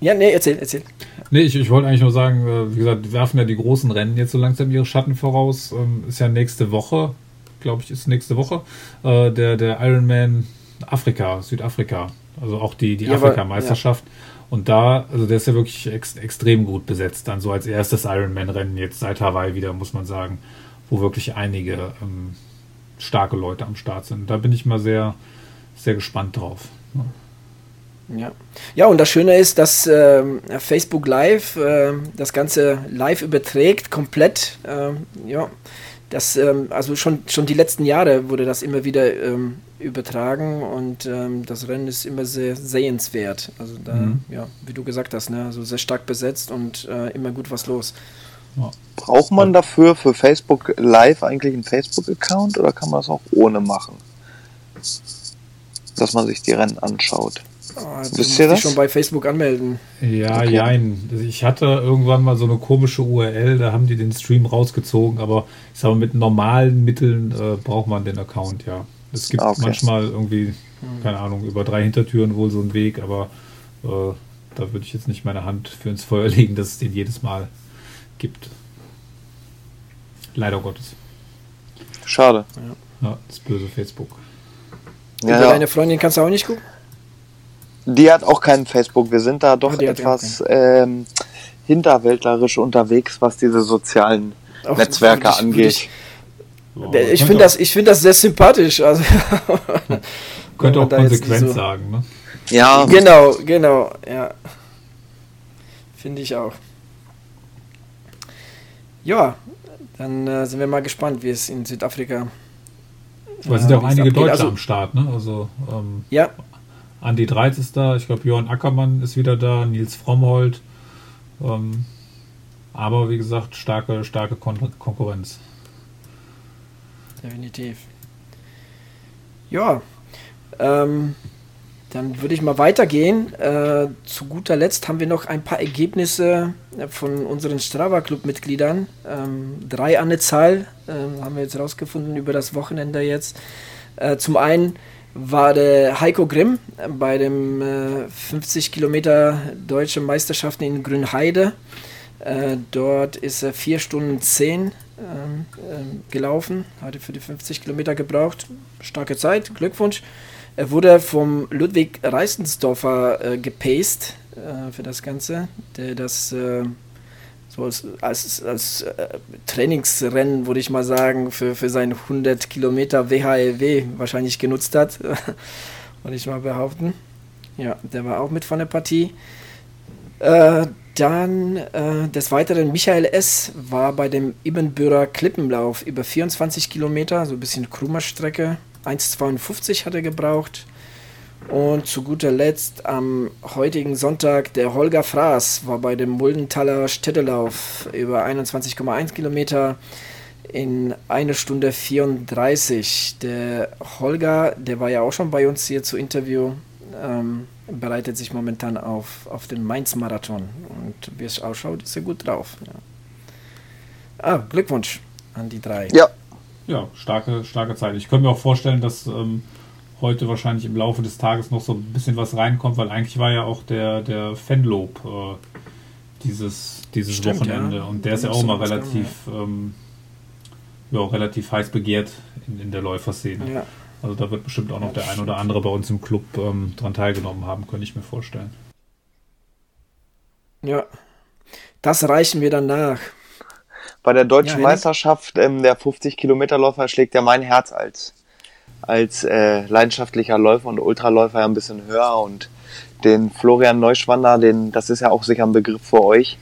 Ja, nee, erzähl, erzähl. Nee, ich, ich wollte eigentlich nur sagen, äh, wie gesagt, werfen ja die großen Rennen jetzt so langsam ihre Schatten voraus. Ähm, ist ja nächste Woche, glaube ich, ist nächste Woche, äh, der, der Ironman Afrika, Südafrika. Also auch die, die ja, Afrika-Meisterschaft. Ja. Und da, also der ist ja wirklich ex, extrem gut besetzt. Dann so als erstes Ironman-Rennen jetzt seit Hawaii wieder, muss man sagen, wo wirklich einige ähm, starke Leute am Start sind. Da bin ich mal sehr, sehr gespannt drauf. Ja. Ja. ja, und das Schöne ist, dass äh, Facebook Live äh, das Ganze live überträgt, komplett. Äh, ja, das, ähm, also schon, schon die letzten Jahre wurde das immer wieder ähm, übertragen und ähm, das Rennen ist immer sehr sehenswert. Also da, mhm. ja, wie du gesagt hast, ne, also sehr stark besetzt und äh, immer gut was los. Ja. Braucht man dafür für Facebook Live eigentlich einen Facebook-Account oder kann man das auch ohne machen? Dass man sich die Rennen anschaut. Oh, du Wisst ihr das? schon bei Facebook anmelden. Ja, okay. jein. Ich hatte irgendwann mal so eine komische URL, da haben die den Stream rausgezogen, aber ich sage mal, mit normalen Mitteln äh, braucht man den Account, ja. Es gibt okay. manchmal irgendwie, keine Ahnung, über drei Hintertüren wohl so einen Weg, aber äh, da würde ich jetzt nicht meine Hand für ins Feuer legen, dass es den jedes Mal gibt. Leider Gottes. Schade. Ja, ja das böse Facebook. Ja, ja. Deine Freundin kannst du auch nicht gucken? Die hat auch keinen Facebook. Wir sind da doch oh, etwas ähm, hinterwäldlerisch unterwegs, was diese sozialen auch Netzwerke ich, angeht. Ich, oh, ich finde das, find das sehr sympathisch. Also, könnte auch konsequent so sagen, ne? Ja. Genau, genau, ja. Finde ich auch. Ja, dann äh, sind wir mal gespannt, wie es in Südafrika. Weil es sind ja auch einige Deutsche also, am Start, ne? Also ähm, ja. Andi Dreiz ist da, ich glaube Johann Ackermann ist wieder da, Nils Frommhold. Ähm, aber wie gesagt, starke, starke Kon Konkurrenz. Definitiv. Ja, ähm, dann würde ich mal weitergehen. Äh, zu guter Letzt haben wir noch ein paar Ergebnisse äh, von unseren Strava-Club-Mitgliedern. Ähm, drei an der Zahl äh, haben wir jetzt rausgefunden über das Wochenende jetzt. Äh, zum einen war der Heiko Grimm bei dem 50 äh, Kilometer Deutsche Meisterschaften in Grünheide. Äh, dort ist er 4 Stunden 10 ähm, ähm, gelaufen, hatte für die 50 Kilometer gebraucht. Starke Zeit, Glückwunsch. Er wurde vom Ludwig Reisensdorfer äh, gepaced äh, für das Ganze, der das äh, so als, als, als äh, Trainingsrennen, würde ich mal sagen, für, für seinen 100 Kilometer WHLW wahrscheinlich genutzt hat, würde ich mal behaupten. Ja, der war auch mit von der Partie. Äh, dann äh, des Weiteren Michael S. war bei dem Ibbenbürer Klippenlauf über 24 Kilometer, so ein bisschen Krummerstrecke, 1,52 hat er gebraucht. Und zu guter Letzt am heutigen Sonntag der Holger Fraß war bei dem Muldenthaler Städtelauf über 21,1 Kilometer in eine Stunde 34. Der Holger, der war ja auch schon bei uns hier zu Interview, ähm, bereitet sich momentan auf, auf den Mainz-Marathon. Und wie es ausschaut, ist er gut drauf. Ja. Ah, Glückwunsch an die drei. Ja, ja, starke, starke Zeit. Ich könnte mir auch vorstellen, dass ähm, heute wahrscheinlich im Laufe des Tages noch so ein bisschen was reinkommt, weil eigentlich war ja auch der, der Fanlob äh, dieses, dieses Stimmt, Wochenende. Ja. Und der ist ja auch immer relativ, ähm, ja, relativ heiß begehrt in, in der Läuferszene. Ja. Also da wird bestimmt auch noch der ein oder andere bei uns im Club ähm, dran teilgenommen haben, könnte ich mir vorstellen. Ja, das reichen wir dann nach. Bei der deutschen ja, Meisterschaft, ähm, der 50-Kilometer-Läufer schlägt ja mein Herz als, als äh, leidenschaftlicher Läufer und Ultraläufer ja ein bisschen höher und den Florian Neuschwander, den, das ist ja auch sicher ein Begriff für euch,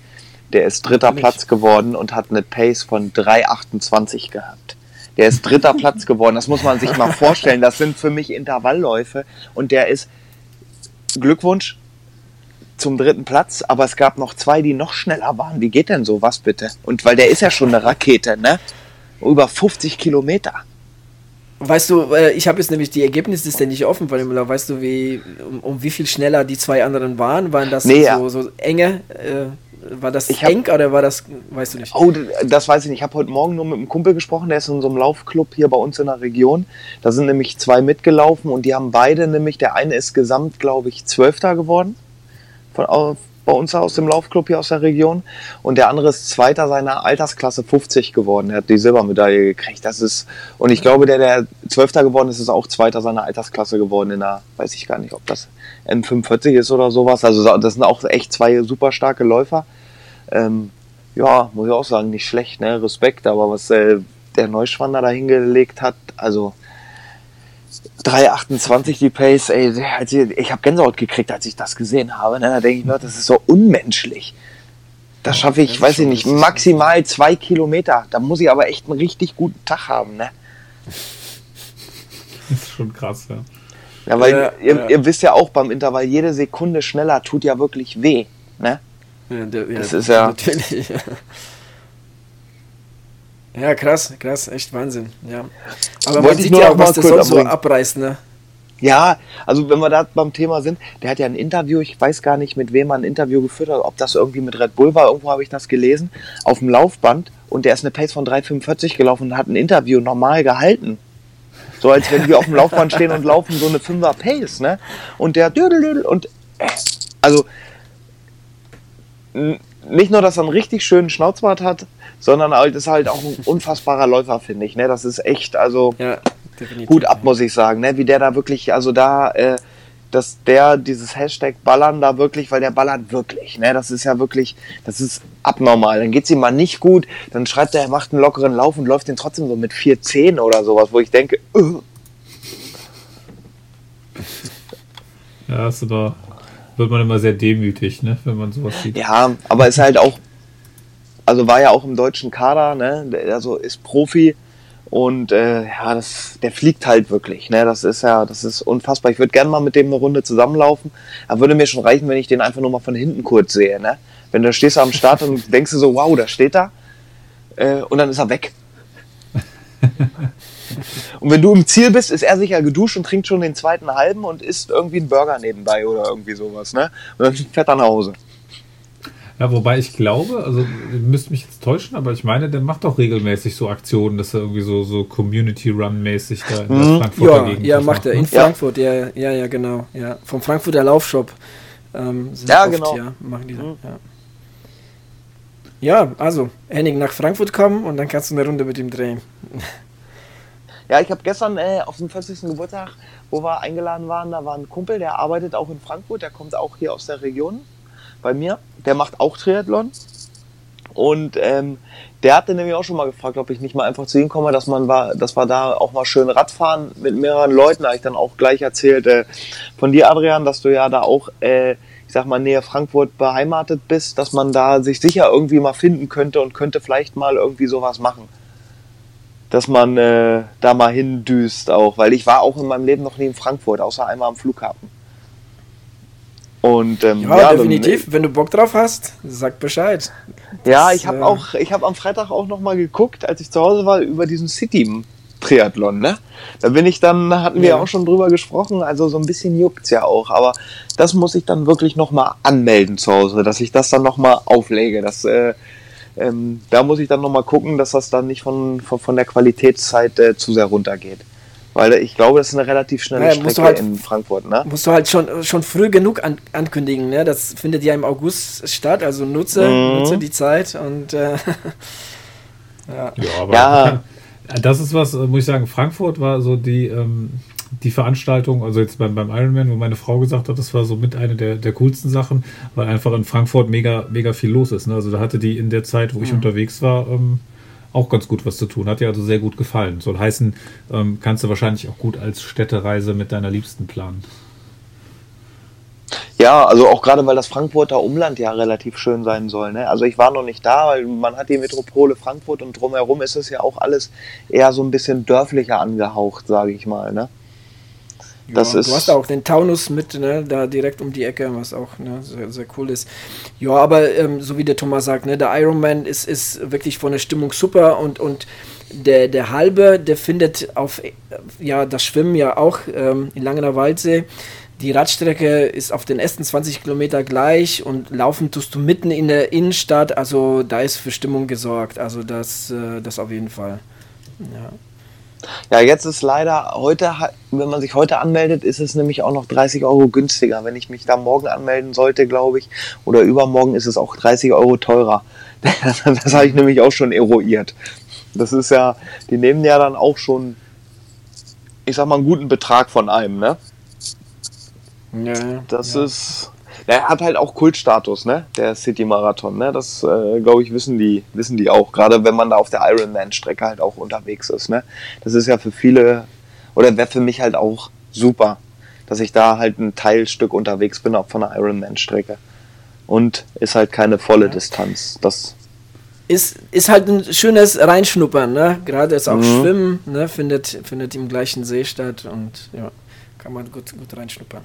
der ist dritter Natürlich. Platz geworden und hat eine Pace von 3,28 gehabt. Der ist dritter Platz geworden, das muss man sich mal vorstellen. Das sind für mich Intervallläufe und der ist Glückwunsch, zum dritten Platz, aber es gab noch zwei, die noch schneller waren. Wie geht denn so was bitte? Und weil der ist ja schon eine Rakete, ne? Über 50 Kilometer. Weißt du, äh, ich habe jetzt nämlich die Ergebnisse ist ja nicht offen von dem Weißt du, wie, um, um, wie viel schneller die zwei anderen waren? Waren das nee, so, so enge? Äh, war das ich eng oder war das, weißt du nicht? Oh, das weiß ich nicht. Ich habe heute Morgen nur mit einem Kumpel gesprochen, der ist in so einem Laufclub hier bei uns in der Region. Da sind nämlich zwei mitgelaufen und die haben beide nämlich, der eine ist gesamt, glaube ich, Zwölfter geworden von, bei uns aus dem Laufclub hier aus der Region. Und der andere ist Zweiter seiner Altersklasse 50 geworden. Er hat die Silbermedaille gekriegt. Das ist, und ich glaube, der, der Zwölfter geworden ist, ist auch Zweiter seiner Altersklasse geworden in der, weiß ich gar nicht, ob das M45 ist oder sowas. Also das sind auch echt zwei super starke Läufer. Ähm, ja, muss ich auch sagen, nicht schlecht, ne? Respekt, aber was äh, der Neuschwander da hingelegt hat, also 3,28 die Pace, ey, als ich, ich habe Gänsehaut gekriegt, als ich das gesehen habe. Ne? Da denke ich mir, das ist so unmenschlich. Das schaffe ich, weiß ich nicht, maximal zwei Kilometer. Da muss ich aber echt einen richtig guten Tag haben, ne? Das ist schon krass, ja. Ja, weil ja, ihr, ja. ihr, wisst ja auch beim Intervall, jede Sekunde schneller tut ja wirklich weh, ne? Ja, der, das ist ja. Natürlich. Ja, krass, krass, echt Wahnsinn, ja. Aber Wollte man sieht ja auch, was der sonst so abreißt, ne? Ja, also wenn wir da beim Thema sind, der hat ja ein Interview, ich weiß gar nicht, mit wem er ein Interview geführt hat, ob das irgendwie mit Red Bull war, irgendwo habe ich das gelesen, auf dem Laufband und der ist eine Pace von 3,45 gelaufen und hat ein Interview normal gehalten. So als wenn wir auf dem Laufband stehen und laufen so eine 5er Pace, ne? Und der und also nicht nur, dass er einen richtig schönen Schnauzbart hat, sondern halt ist halt auch ein unfassbarer Läufer, finde ich. Ne? Das ist echt, also ja, Hut ab, muss ich sagen. Ne? Wie der da wirklich, also da, äh, dass der dieses Hashtag Ballern da wirklich, weil der ballert wirklich. Ne? Das ist ja wirklich, das ist abnormal. Dann geht es ihm mal nicht gut, dann schreibt er, er macht einen lockeren Lauf und läuft den trotzdem so mit 4,10 oder sowas, wo ich denke, uh. Ja, ist aber wird man immer sehr demütig, ne, wenn man sowas sieht. Ja, aber ist halt auch, also war ja auch im deutschen Kader, ne, also ist Profi und äh, ja, das, der fliegt halt wirklich, ne, das ist ja, das ist unfassbar. Ich würde gerne mal mit dem eine Runde zusammenlaufen, aber würde mir schon reichen, wenn ich den einfach nur mal von hinten kurz sehe, ne. Wenn du stehst am Start und denkst du so, wow, da steht er äh, und dann ist er weg. Und wenn du im Ziel bist, ist er sicher geduscht und trinkt schon den zweiten halben und isst irgendwie einen Burger nebenbei oder irgendwie sowas, ne? Und dann fährt er nach Hause. Ja, wobei ich glaube, also ihr müsst mich jetzt täuschen, aber ich meine, der macht auch regelmäßig so Aktionen, dass er irgendwie so, so Community-Run-mäßig da in mhm. Frankfurter ja, Gegend Ja, macht er in ne? Frankfurt, ja. ja, ja, genau. Ja. Vom Frankfurter Laufshop. Ähm, ja, oft, genau. Ja, machen die mhm. ja. ja, also, Henning nach Frankfurt kommen und dann kannst du eine Runde mit ihm drehen. Ja, ich habe gestern äh, auf dem 40. Geburtstag, wo wir eingeladen waren, da war ein Kumpel, der arbeitet auch in Frankfurt, der kommt auch hier aus der Region bei mir. Der macht auch Triathlon. Und ähm, der hatte nämlich auch schon mal gefragt, ob ich nicht mal einfach zu ihm komme, dass man war, dass wir da auch mal schön Radfahren mit mehreren Leuten. Da habe ich dann auch gleich erzählt äh, von dir, Adrian, dass du ja da auch, äh, ich sag mal, näher Frankfurt beheimatet bist, dass man da sich sicher irgendwie mal finden könnte und könnte vielleicht mal irgendwie sowas machen dass man äh, da mal hindüst auch, weil ich war auch in meinem Leben noch nie in Frankfurt, außer einmal am Flughafen. Und ähm, ja, ja, definitiv. Dann, Wenn du Bock drauf hast, sag Bescheid. Das, ja, ich habe äh, auch, ich habe am Freitag auch noch mal geguckt, als ich zu Hause war, über diesen City Triathlon, ne? Da bin ich dann, hatten wir ja. auch schon drüber gesprochen, also so ein bisschen juckt's ja auch, aber das muss ich dann wirklich noch mal anmelden zu Hause, dass ich das dann noch mal auflege. Das äh, ähm, da muss ich dann nochmal gucken, dass das dann nicht von, von, von der Qualitätszeit äh, zu sehr runtergeht. Weil ich glaube, das ist eine relativ schnelle naja, Strecke halt, in Frankfurt. Ne? Musst du halt schon, schon früh genug an, ankündigen. Ne? Das findet ja im August statt, also nutze, mhm. nutze die Zeit und äh, ja. ja, aber ja. das ist was, muss ich sagen, Frankfurt war so die, ähm, die Veranstaltung, also jetzt beim, beim Ironman, wo meine Frau gesagt hat, das war so mit eine der, der coolsten Sachen, weil einfach in Frankfurt mega, mega viel los ist. Ne? Also da hatte die in der Zeit, wo ich mhm. unterwegs war, ähm, auch ganz gut was zu tun. Hat dir also sehr gut gefallen. Soll heißen, ähm, kannst du wahrscheinlich auch gut als Städtereise mit deiner Liebsten planen. Ja, also auch gerade weil das Frankfurter Umland ja relativ schön sein soll. Ne? Also ich war noch nicht da, weil man hat die Metropole Frankfurt und drumherum ist es ja auch alles eher so ein bisschen dörflicher angehaucht, sage ich mal. Ne? Das ist du hast auch den Taunus mit, ne, da direkt um die Ecke, was auch ne, sehr, sehr cool ist. Ja, aber ähm, so wie der Thomas sagt, ne, der Ironman ist, ist wirklich von der Stimmung super und, und der, der halbe, der findet auf ja, das Schwimmen ja auch ähm, in Langener Waldsee. Die Radstrecke ist auf den ersten 20 Kilometer gleich und laufen tust du mitten in der Innenstadt. Also da ist für Stimmung gesorgt. Also das, äh, das auf jeden Fall. Ja. Ja, jetzt ist leider heute, wenn man sich heute anmeldet, ist es nämlich auch noch 30 Euro günstiger. Wenn ich mich da morgen anmelden sollte, glaube ich, oder übermorgen ist es auch 30 Euro teurer. Das habe ich nämlich auch schon eruiert. Das ist ja, die nehmen ja dann auch schon, ich sag mal, einen guten Betrag von einem, ne? Ja. Das ja. ist, er hat halt auch Kultstatus, ne? Der City-Marathon, ne? Das, äh, glaube ich, wissen die, wissen die auch. Gerade wenn man da auf der Ironman-Strecke halt auch unterwegs ist, ne? Das ist ja für viele, oder wäre für mich halt auch super, dass ich da halt ein Teilstück unterwegs bin, auch von der Ironman-Strecke. Und ist halt keine volle Distanz. Das ist, ist halt ein schönes Reinschnuppern, ne? Gerade ist auch mhm. Schwimmen, ne? Findet, findet im gleichen See statt und ja, kann man gut, gut reinschnuppern.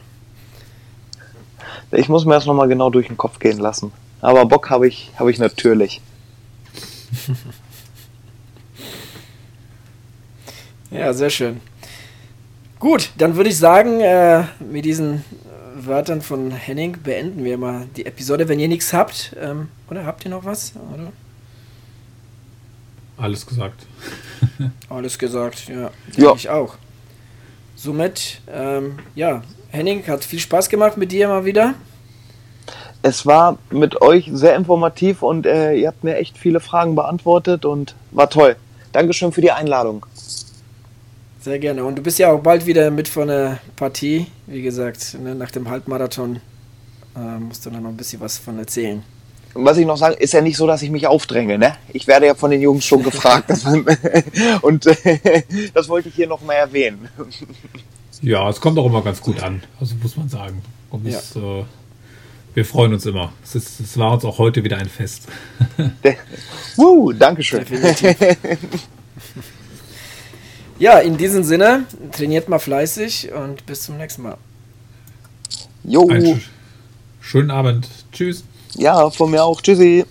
Ich muss mir das nochmal genau durch den Kopf gehen lassen. Aber Bock habe ich, hab ich natürlich. ja, sehr schön. Gut, dann würde ich sagen, äh, mit diesen Wörtern von Henning beenden wir mal die Episode. Wenn ihr nichts habt, ähm, oder habt ihr noch was? Oder? Alles gesagt. Alles gesagt, ja. Ja. Ich auch. Somit, ähm, ja, Henning, hat viel Spaß gemacht mit dir mal wieder. Es war mit euch sehr informativ und äh, ihr habt mir echt viele Fragen beantwortet und war toll. Dankeschön für die Einladung. Sehr gerne. Und du bist ja auch bald wieder mit von der Partie. Wie gesagt, ne, nach dem Halbmarathon äh, musst du dann noch ein bisschen was von erzählen. Und was ich noch sagen, ist ja nicht so, dass ich mich aufdränge, ne? Ich werde ja von den Jungs schon gefragt. man, und äh, das wollte ich hier noch mal erwähnen. Ja, es kommt auch immer ganz gut an, also muss man sagen. Und es, äh, wir freuen uns immer. Es, ist, es war uns auch heute wieder ein Fest. Woo, Dankeschön. Ja, in diesem Sinne, trainiert mal fleißig und bis zum nächsten Mal. Jo, Einen sch schönen Abend. Tschüss. ja, von mir auch. Tschüssi.